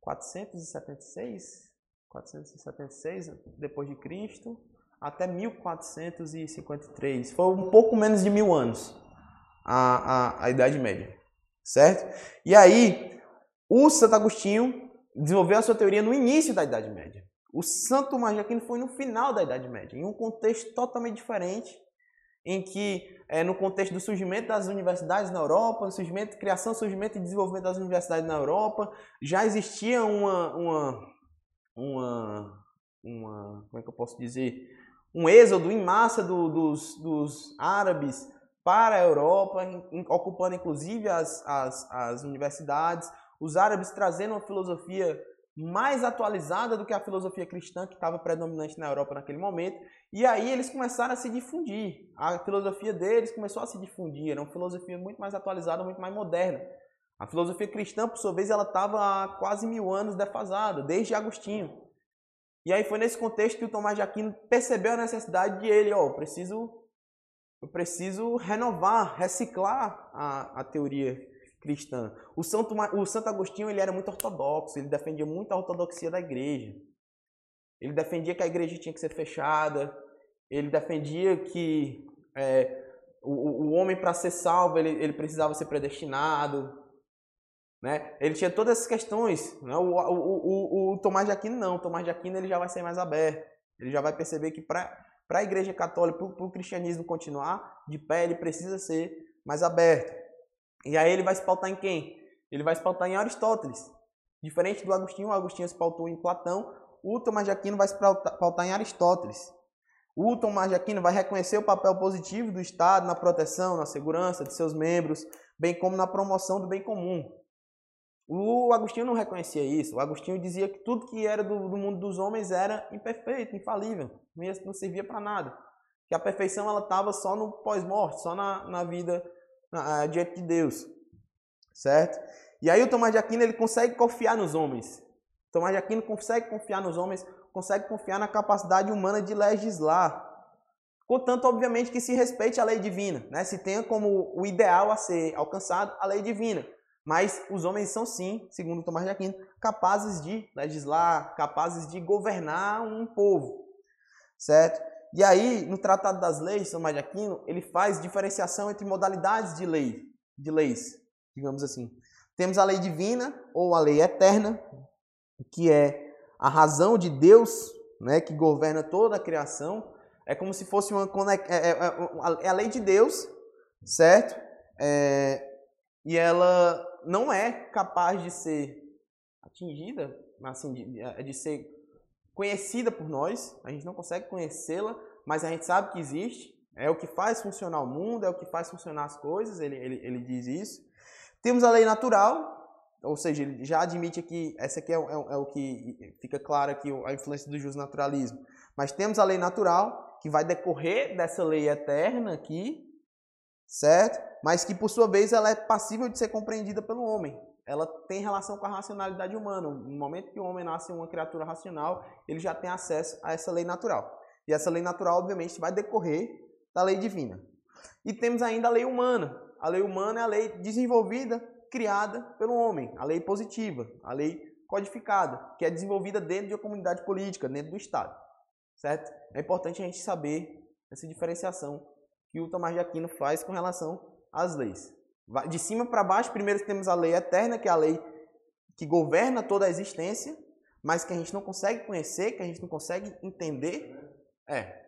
476, 476 depois de Cristo até 1453. Foi um pouco menos de mil anos a, a, a Idade Média, certo? E aí, o Santo Agostinho desenvolveu a sua teoria no início da Idade Média. O Santo Tomás de Aquino foi no final da Idade Média, em um contexto totalmente diferente, em que é, no contexto do surgimento das universidades na Europa, surgimento, criação, surgimento e desenvolvimento das universidades na Europa, já existia uma, uma, uma, uma como é que eu posso dizer, um êxodo em massa do, dos, dos árabes para a Europa, ocupando inclusive as, as, as universidades, os árabes trazendo uma filosofia mais atualizada do que a filosofia cristã que estava predominante na Europa naquele momento. E aí eles começaram a se difundir. A filosofia deles começou a se difundir. Era uma filosofia muito mais atualizada, muito mais moderna. A filosofia cristã, por sua vez, ela estava há quase mil anos defasada, desde Agostinho. E aí foi nesse contexto que o Tomás de Aquino percebeu a necessidade de ele, ó, oh, preciso eu preciso renovar, reciclar a, a teoria cristã. O Santo, o Santo Agostinho ele era muito ortodoxo, ele defendia muito a ortodoxia da igreja. Ele defendia que a igreja tinha que ser fechada, ele defendia que é, o, o homem, para ser salvo, ele, ele precisava ser predestinado. Né? Ele tinha todas essas questões. Né? O, o, o, o Tomás de Aquino não. O Tomás de Aquino ele já vai ser mais aberto. Ele já vai perceber que para a igreja católica, para o cristianismo continuar de pé, ele precisa ser mais aberto. E aí ele vai se pautar em quem? Ele vai se pautar em Aristóteles. Diferente do Agostinho, o Agostinho se pautou em Platão, o Tomás de Aquino vai se pautar em Aristóteles. O Tomás de Aquino vai reconhecer o papel positivo do Estado na proteção, na segurança de seus membros, bem como na promoção do bem comum. O Agostinho não reconhecia isso. O Agostinho dizia que tudo que era do, do mundo dos homens era imperfeito, infalível, não servia para nada. Que a perfeição ela estava só no pós-morte, só na, na vida na, diante de Deus, certo? E aí o Tomás de Aquino ele consegue confiar nos homens. Tomás de Aquino consegue confiar nos homens consegue confiar na capacidade humana de legislar. Contanto, obviamente, que se respeite a lei divina, né? se tenha como o ideal a ser alcançado a lei divina. Mas os homens são sim, segundo Tomás de Aquino, capazes de legislar, capazes de governar um povo, certo? E aí, no Tratado das Leis, Tomás de Aquino, ele faz diferenciação entre modalidades de lei, de leis, digamos assim. Temos a lei divina ou a lei eterna, que é a razão de Deus, né, que governa toda a criação, é como se fosse uma é, é, é, é a lei de Deus, certo? É, e ela não é capaz de ser atingida, assim, de, é, de ser conhecida por nós. A gente não consegue conhecê-la, mas a gente sabe que existe. É o que faz funcionar o mundo, é o que faz funcionar as coisas. Ele, ele, ele diz isso. Temos a lei natural, ou seja, ele já admite que essa aqui é, é, é o que fica claro aqui a influência do naturalismo. Mas temos a lei natural que vai decorrer dessa lei eterna aqui, certo? Mas que por sua vez ela é passível de ser compreendida pelo homem. Ela tem relação com a racionalidade humana. No momento que o homem nasce uma criatura racional, ele já tem acesso a essa lei natural. E essa lei natural, obviamente, vai decorrer da lei divina. E temos ainda a lei humana. A lei humana é a lei desenvolvida criada pelo homem, a lei positiva, a lei codificada, que é desenvolvida dentro de uma comunidade política, dentro do Estado. Certo? É importante a gente saber essa diferenciação que o Tomás de Aquino faz com relação às leis. De cima para baixo, primeiro temos a lei eterna, que é a lei que governa toda a existência, mas que a gente não consegue conhecer, que a gente não consegue entender. É,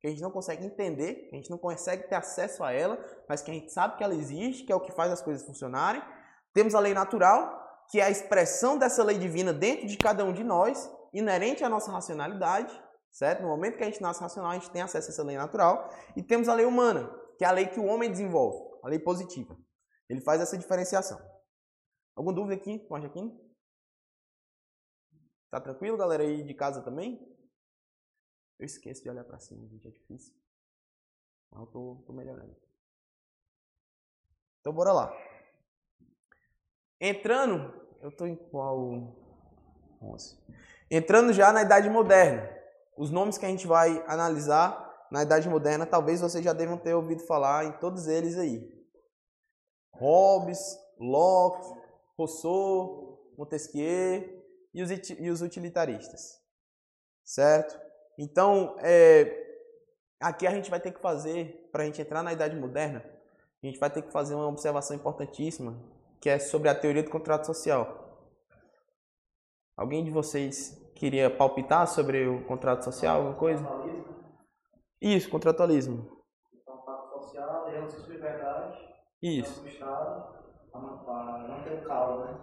que a gente não consegue entender, que a gente não consegue ter acesso a ela, mas que a gente sabe que ela existe, que é o que faz as coisas funcionarem, temos a lei natural, que é a expressão dessa lei divina dentro de cada um de nós, inerente à nossa racionalidade, certo? No momento que a gente nasce racional, a gente tem acesso a essa lei natural. E temos a lei humana, que é a lei que o homem desenvolve, a lei positiva. Ele faz essa diferenciação. Alguma dúvida aqui com a Jaquim? Tá tranquilo, galera aí de casa também? Eu esqueço de olhar para cima, gente, é difícil. Mas eu tô, tô melhorando. Então bora lá. Entrando, eu estou em qual? 11. Entrando já na Idade Moderna. Os nomes que a gente vai analisar na Idade Moderna, talvez vocês já devam ter ouvido falar em todos eles aí. Hobbes, Locke, Rousseau, Montesquieu e os, e os utilitaristas. Certo? Então, é, aqui a gente vai ter que fazer, para a gente entrar na Idade Moderna, a gente vai ter que fazer uma observação importantíssima, que é sobre a teoria do contrato social. Alguém de vocês queria palpitar sobre o contrato social, alguma coisa? Isso, contratualismo. Né?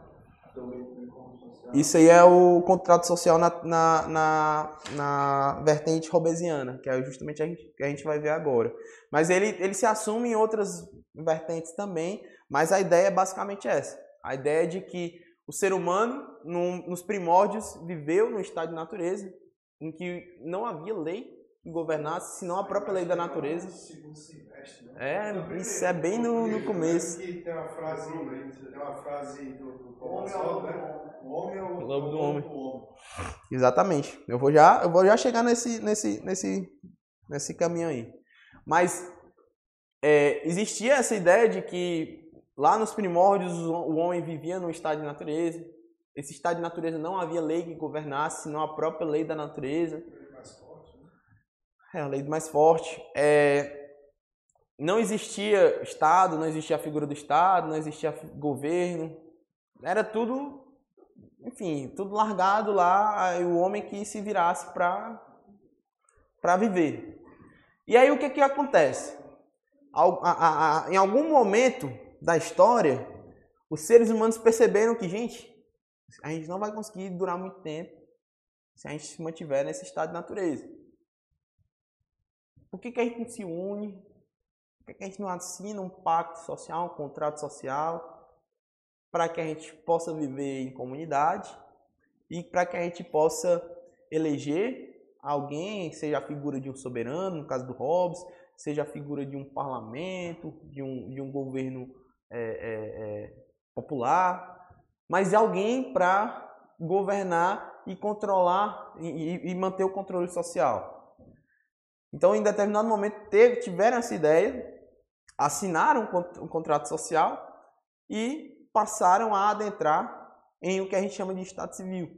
Isso aí é o contrato social na, na, na, na vertente robesiana, que é justamente a gente, que a gente vai ver agora. Mas ele, ele se assume em outras vertentes também, mas a ideia é basicamente essa. A ideia é de que o ser humano, nos primórdios, viveu no estado de natureza, em que não havia lei governasse, senão a própria lei da natureza. É, isso é bem no, no começo. Tem uma frase, tem uma frase do, do Thomas né? O homem é o lobo do homem. Exatamente. Eu vou já, eu vou já chegar nesse, nesse, nesse, nesse caminho aí. Mas é, existia essa ideia de que lá nos primórdios o homem vivia num estado de natureza. Esse estado de natureza não havia lei que governasse, senão a própria lei da natureza. É, a lei do mais forte. É, não existia Estado, não existia a figura do Estado, não existia governo. Era tudo, enfim, tudo largado lá, o homem que se virasse para viver. E aí o que, que acontece? em algum momento da história, os seres humanos perceberam que, gente, a gente não vai conseguir durar muito tempo se a gente se mantiver nesse estado de natureza. Por que, que a gente não se une? Por que, que a gente não assina um pacto social, um contrato social, para que a gente possa viver em comunidade e para que a gente possa eleger alguém, seja a figura de um soberano, no caso do Hobbes, seja a figura de um parlamento, de um, de um governo é, é, é, popular, mas alguém para governar e controlar e, e, manter o controle social. Então, em determinado momento, teve, tiveram essa ideia, assinaram um contrato social e passaram a adentrar em o que a gente chama de Estado Civil.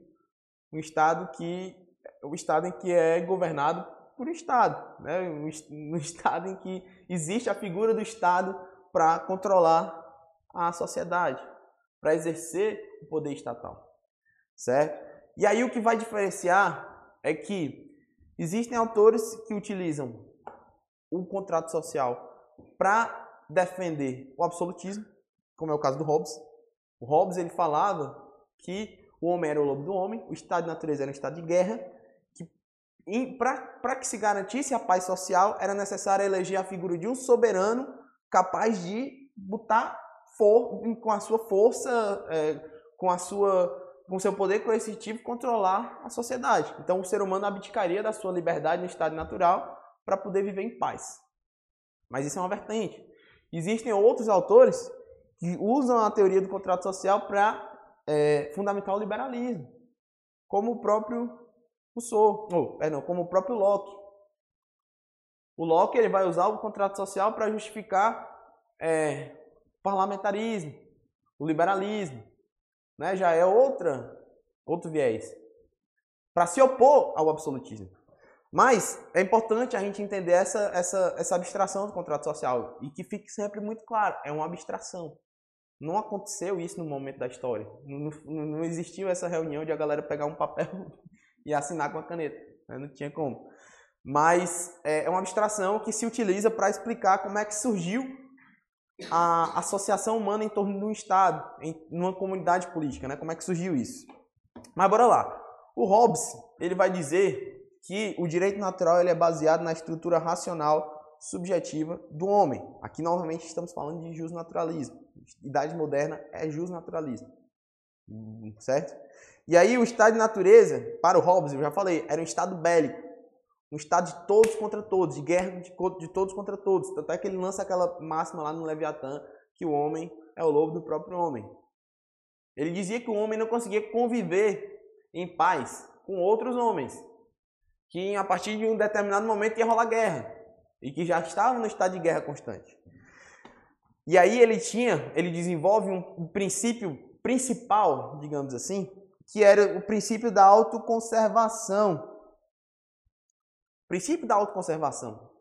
Um Estado que o Estado em que é governado por Estado, né? um [laughs] Estado em que existe a figura do Estado para controlar a sociedade, para exercer o poder estatal, certo? E aí o que vai diferenciar é que Existem autores que utilizam o contrato social para defender o absolutismo, como é o caso do Hobbes. O Hobbes ele falava que o homem era o lobo do homem, o estado de natureza era um estado de guerra, que para que se garantisse a paz social era necessário eleger a figura de um soberano capaz de botar for, com a sua força, é, com a sua com seu poder coercitivo, controlar a sociedade. Então, o ser humano abdicaria da sua liberdade no estado natural para poder viver em paz. Mas isso é uma vertente. Existem outros autores que usam a teoria do contrato social para é, fundamentar o liberalismo, como o próprio Rousseau, ou, perdão, como o próprio Locke. O Locke ele vai usar o contrato social para justificar é, o parlamentarismo, o liberalismo né, já é outra, outro viés, para se opor ao absolutismo. Mas é importante a gente entender essa, essa, essa abstração do contrato social e que fique sempre muito claro, é uma abstração. Não aconteceu isso no momento da história. Não, não, existiu essa reunião de a galera pegar um papel [laughs] e assinar com a caneta. Né? Não tinha como. Mas é, é uma abstração que se utiliza para explicar como é que surgiu a associação humana em torno de um Estado, em uma comunidade política, né? Como é que surgiu isso? Mas bora lá. O Hobbes, ele vai dizer que o direito natural ele é baseado na estrutura racional subjetiva do homem. Aqui, novamente, estamos falando de justnaturalismo. Idade moderna é justnaturalismo. Certo? E aí, o estado de natureza, para o Hobbes, eu já falei, era um estado bélico um estado de todos contra todos, de guerra de, de todos contra todos. Tanto é que ele lança aquela máxima lá no Leviatã que o homem é o lobo do próprio homem. Ele dizia que o homem não conseguia conviver em paz com outros homens, que a partir de um determinado momento ia rolar guerra e que já estavam no estado de guerra constante. E aí ele tinha, ele desenvolve um princípio principal, digamos assim, que era o princípio da autoconservação Princípio da autoconservação.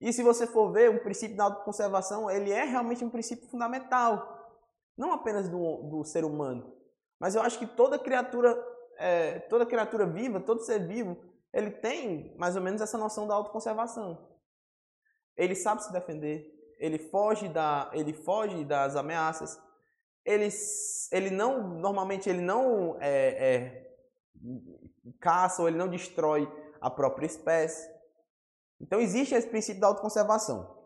E se você for ver, o princípio da autoconservação, ele é realmente um princípio fundamental. Não apenas do, do ser humano. Mas eu acho que toda criatura, é, toda criatura viva, todo ser vivo, ele tem mais ou menos essa noção da autoconservação. Ele sabe se defender, ele foge, da, ele foge das ameaças, ele, ele não, normalmente ele não é, é, caça ou ele não destrói a própria espécie. Então existe esse princípio da autoconservação.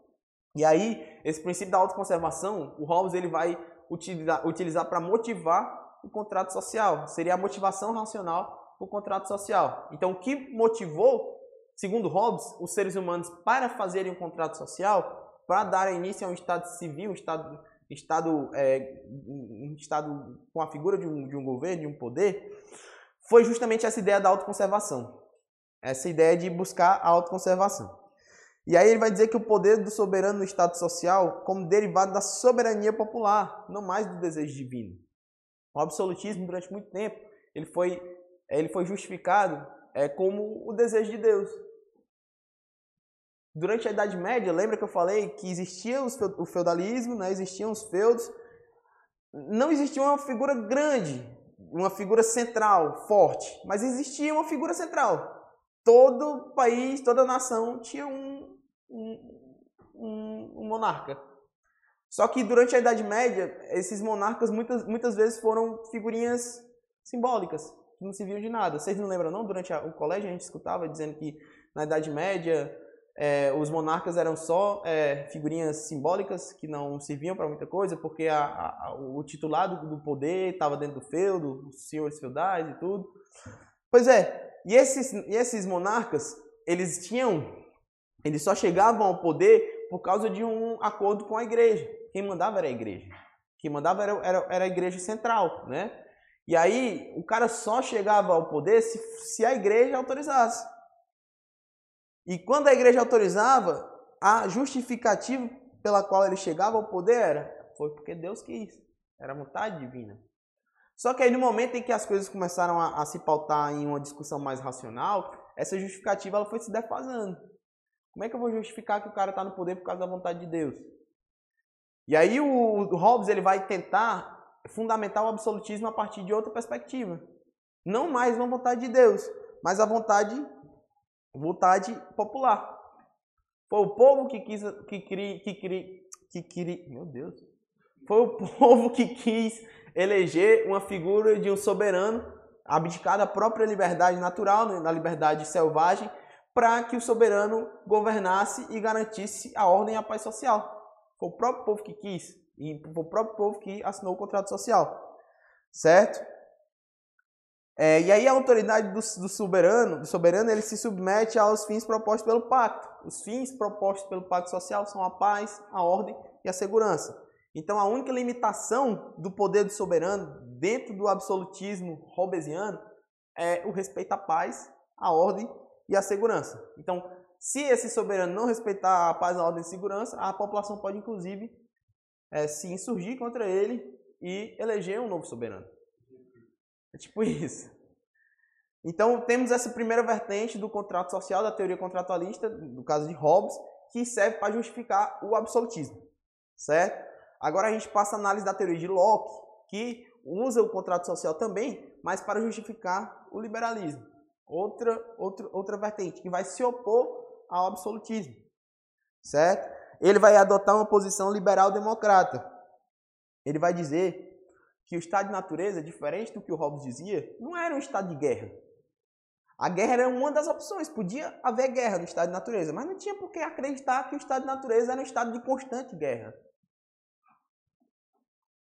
E aí, esse princípio da autoconservação, o Hobbes ele vai utilizar, utilizar para motivar o contrato social. Seria a motivação racional do contrato social. Então, o que motivou, segundo Hobbes, os seres humanos para fazerem um contrato social, para dar início a um Estado civil, um Estado, estado, é, um estado com a figura de um, de um governo, de um poder, foi justamente essa ideia da autoconservação essa ideia de buscar a autoconservação. E aí ele vai dizer que o poder do soberano no Estado social como derivado da soberania popular, não mais do desejo divino. O absolutismo, durante muito tempo, ele foi, ele foi justificado é, como o desejo de Deus. Durante a Idade Média, lembra que eu falei que existia o feudalismo, né? existiam os feudos, não existia uma figura grande, uma figura central, forte, mas existia uma figura central. Todo país, toda nação tinha um, um, um, um monarca. Só que durante a Idade Média, esses monarcas muitas, muitas vezes foram figurinhas simbólicas, que não serviam de nada. Vocês não lembram, não? Durante a, o colégio a gente escutava dizendo que na Idade Média é, os monarcas eram só é, figurinhas simbólicas que não serviam para muita coisa, porque a, a, o titulado do poder estava dentro do feudo, os senhores feudais e tudo. Pois é, e esses, e esses monarcas, eles tinham, eles só chegavam ao poder por causa de um acordo com a igreja. Quem mandava era a igreja. Quem mandava era, era, era a igreja central, né? E aí o cara só chegava ao poder se, se a igreja autorizasse. E quando a igreja autorizava, a justificativa pela qual ele chegava ao poder era foi porque Deus quis, era vontade divina. Só que aí no momento em que as coisas começaram a, a se pautar em uma discussão mais racional, essa justificativa ela foi se defasando. Como é que eu vou justificar que o cara está no poder por causa da vontade de Deus? E aí o, o Hobbes ele vai tentar fundamentar o absolutismo a partir de outra perspectiva. Não mais uma vontade de Deus, mas a vontade vontade popular. Foi o povo que quis, que cri, que cri, que cri, meu Deus. Foi o [laughs] povo que quis eleger uma figura de um soberano, abdicar da própria liberdade natural, da né, liberdade selvagem, para que o soberano governasse e garantisse a ordem e a paz social. Foi o próprio povo que quis e foi o próprio povo que assinou o contrato social, certo? É, e aí a autoridade do, do, soberano, do soberano, ele se submete aos fins propostos pelo pacto. Os fins propostos pelo pacto social são a paz, a ordem e a segurança. Então a única limitação do poder do soberano dentro do absolutismo hobbesiano é o respeito à paz, à ordem e à segurança. Então, se esse soberano não respeitar a paz, a ordem e a segurança, a população pode inclusive é, se insurgir contra ele e eleger um novo soberano. É tipo [laughs] isso. Então, temos essa primeira vertente do contrato social, da teoria contratualista, no caso de Hobbes, que serve para justificar o absolutismo, certo? Agora a gente passa a análise da teoria de Locke, que usa o contrato social também, mas para justificar o liberalismo. Outra, outra, outra vertente, que vai se opor ao absolutismo, certo? Ele vai adotar uma posição liberal-democrata. Ele vai dizer que o estado de natureza, diferente do que o Hobbes dizia, não era um estado de guerra. A guerra era uma das opções, podia haver guerra no estado de natureza, mas não tinha por que acreditar que o estado de natureza era um estado de constante guerra.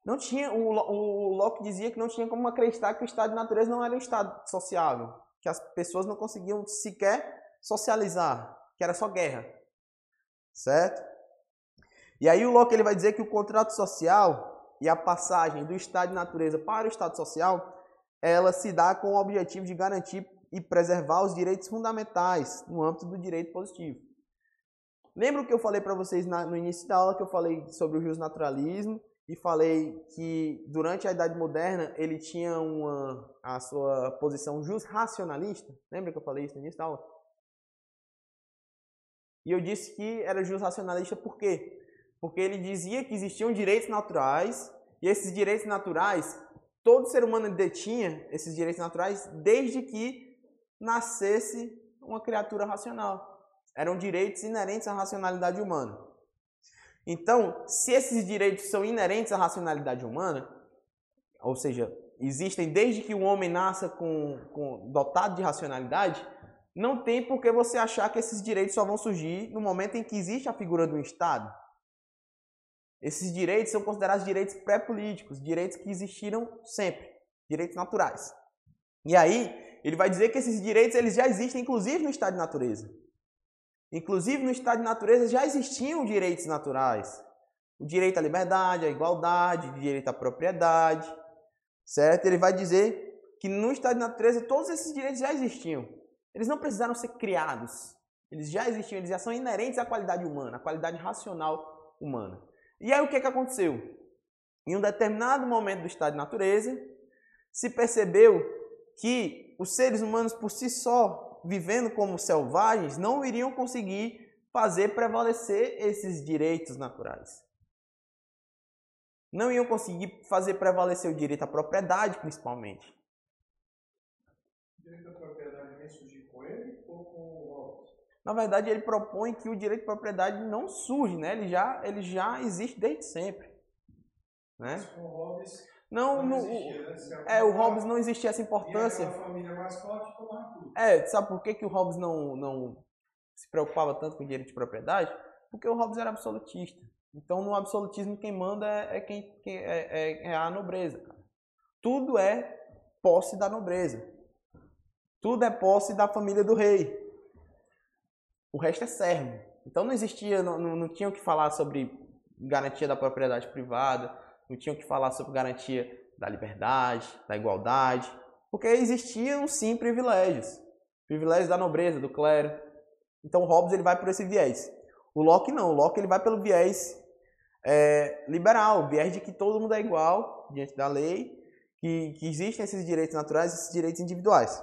Não tinha, o, o Locke dizia que não tinha como acreditar que o estado de natureza não era um estado sociável, que as pessoas não conseguiam sequer socializar, que era só guerra. Certo? E aí o Locke ele vai dizer que o contrato social e a passagem do estado de natureza para o estado social, ela se dá com o objetivo de garantir e preservar os direitos fundamentais no âmbito do direito positivo. Lembra o que eu falei para vocês no início da aula que eu falei sobre o justnaturalismo e falei que durante a Idade Moderna ele tinha uma, a sua posição just-racionalista? Lembra que eu falei isso no início da aula? E eu disse que era just-racionalista por quê? porque ele dizia que existiam direitos naturais e esses direitos naturais, todo ser humano detinha esses direitos naturais desde que nascesse uma criatura racional. Eram direitos inerentes à racionalidade humana. Então, se esses direitos são inerentes à racionalidade humana, ou seja, existem desde que o homem nasça com, com, dotado de racionalidade, não tem por que você achar que esses direitos só vão surgir no momento em que existe a figura do Estado. Esses direitos são considerados direitos pré-políticos, direitos que existiram sempre, direitos naturais. E aí, ele vai dizer que esses direitos eles já existem, inclusive no estado de natureza. Inclusive no estado de natureza já existiam direitos naturais. O direito à liberdade, à igualdade, o direito à propriedade, certo? Ele vai dizer que no estado de natureza todos esses direitos já existiam. Eles não precisaram ser criados. Eles já existiam, eles já são inerentes à qualidade humana, à qualidade racional humana. E aí o que, que aconteceu? Em um determinado momento do estado de natureza, se percebeu que os seres humanos por si só, vivendo como selvagens, não iriam conseguir fazer prevalecer esses direitos naturais. Não iam conseguir fazer prevalecer o direito à propriedade, principalmente. O direito à propriedade vem surgir com ele ou com o Hobbes? Na verdade, ele propõe que o direito à propriedade não surge, né? ele, já, ele já existe desde sempre. Né? Mas com o Hobbes Não, não no- existia, né? É, o Hobbes não existia essa importância. família mais forte tomava tudo. É, sabe por que, que o Hobbes não, não se preocupava tanto com direito de propriedade? Porque o Hobbes era absolutista. Então, no absolutismo, quem manda é, é quem, quem- é, é- é a nobreza. cara. Tudo é posse da nobreza. Tudo é posse da família do rei. O resto é servo. Então, não existia, não, não, não tinha o que falar sobre garantia da propriedade privada, não tinha o que falar sobre garantia da liberdade, da igualdade, porque existiam sim privilégios, privilégios da nobreza, do clero. Então Hobbes ele vai por esse viés. O Locke não, o Locke ele vai pelo viés é, liberal, viés de que todo mundo é igual diante da lei, que, que existem esses direitos naturais, esses direitos individuais,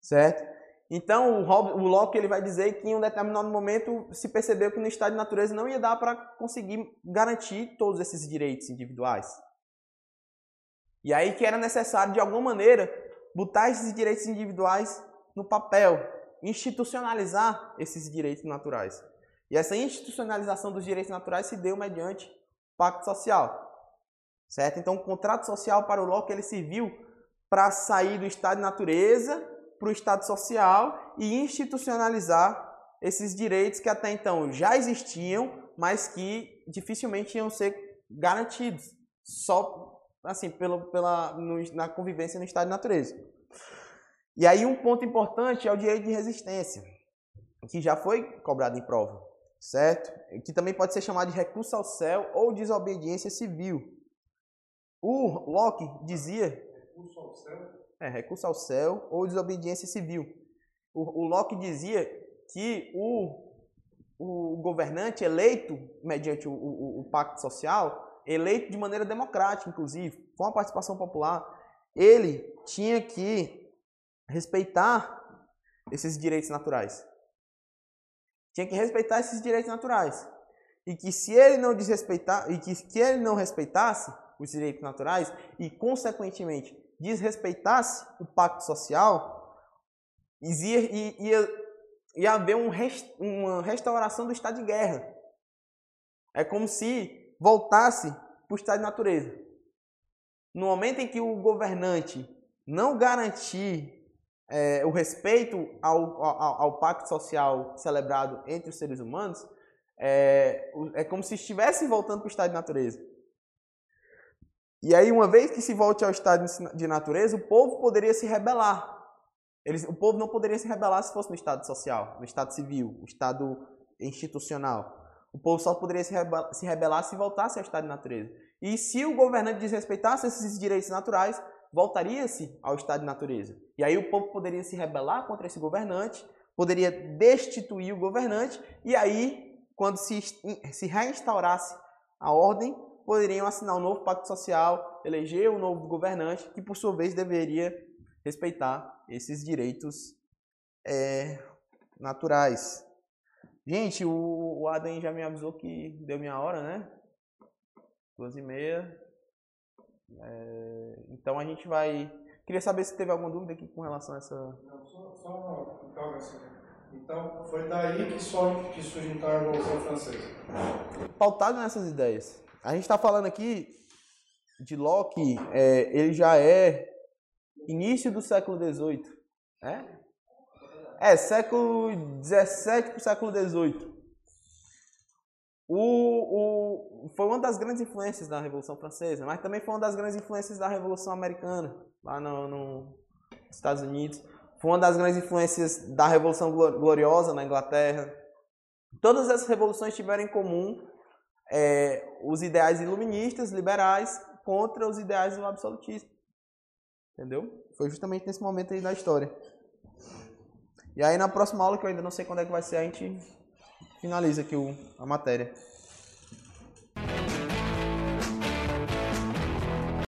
certo? Então o, o Locke ele vai dizer que em um determinado momento se percebeu que no estado de natureza não ia dar para conseguir garantir todos esses direitos individuais. E aí que era necessário, de alguma maneira, botar esses direitos individuais no papel, institucionalizar esses direitos naturais. E essa institucionalização dos direitos naturais se deu mediante pacto social. Certo? Então, o contrato social para o Locke ele serviu para sair do estado de natureza para o estado social e institucionalizar esses direitos que até então já existiam, mas que dificilmente iam ser garantidos só assim pelo, pela no- na convivência no estado de natureza. E aí um ponto importante é o direito de resistência, que já foi cobrado em prova, certo? Que também pode ser chamado de recurso ao céu ou desobediência civil. O Locke dizia Recurso ao céu. É, recurso ao céu ou desobediência civil. O, o Locke dizia que o, o governante eleito mediante o, o- o pacto social, eleito de maneira democrática, inclusive, com a participação popular, ele tinha que respeitar esses direitos naturais. Tinha que respeitar esses direitos naturais. E que se ele não desrespeitar, e que, que ele não respeitasse os direitos naturais e, consequentemente, desrespeitasse o pacto social, ia, ia, ia haver um res- uma restauração do estado de guerra. É como se voltasse para o estado de natureza. No momento em que o governante não garantir é, o respeito ao, ao, ao pacto social celebrado entre os seres humanos, é, é como se estivesse voltando para o estado de natureza. E aí, uma vez que se volte ao estado de natureza, o povo poderia se rebelar. Eles, o povo não poderia se rebelar se fosse no estado social, no estado civil, no estado institucional. O povo só poderia se rebe- se rebelar se voltasse ao estado de natureza. E se o governante desrespeitasse esses direitos naturais, voltaria-se ao estado de natureza. E aí o povo poderia se rebelar contra esse governante, poderia destituir o governante, e aí, quando se, se reinstaurasse a ordem, poderiam assinar um novo pacto social, eleger um novo governante, que por sua vez deveria respeitar esses direitos é, naturais. Gente, o, o Adam já me avisou que deu minha hora, né? Duas e meia. É, então a gente vai. Queria saber se teve alguma dúvida aqui com relação a essa. Não, só, só uma interrogação. Então, foi daí que, só, que surge então a Revolução Francesa. pautado nessas ideias. A gente está falando aqui de Locke, é, ele já é início do século XVIII. É? É, século XVII para o século XVIII. O, o, foi uma das grandes influências da Revolução Francesa, mas também foi uma das grandes influências da Revolução Americana, lá no, no Estados Unidos. Foi uma das grandes influências da Revolução Glo- Gloriosa na Inglaterra. Todas essas revoluções tiveram em comum é, os ideais iluministas, liberais, contra os ideais do absolutismo. Entendeu? Foi justamente nesse momento aí da história. E aí na próxima aula, que eu ainda não sei quando é que vai ser, a gente finaliza aqui o, a matéria.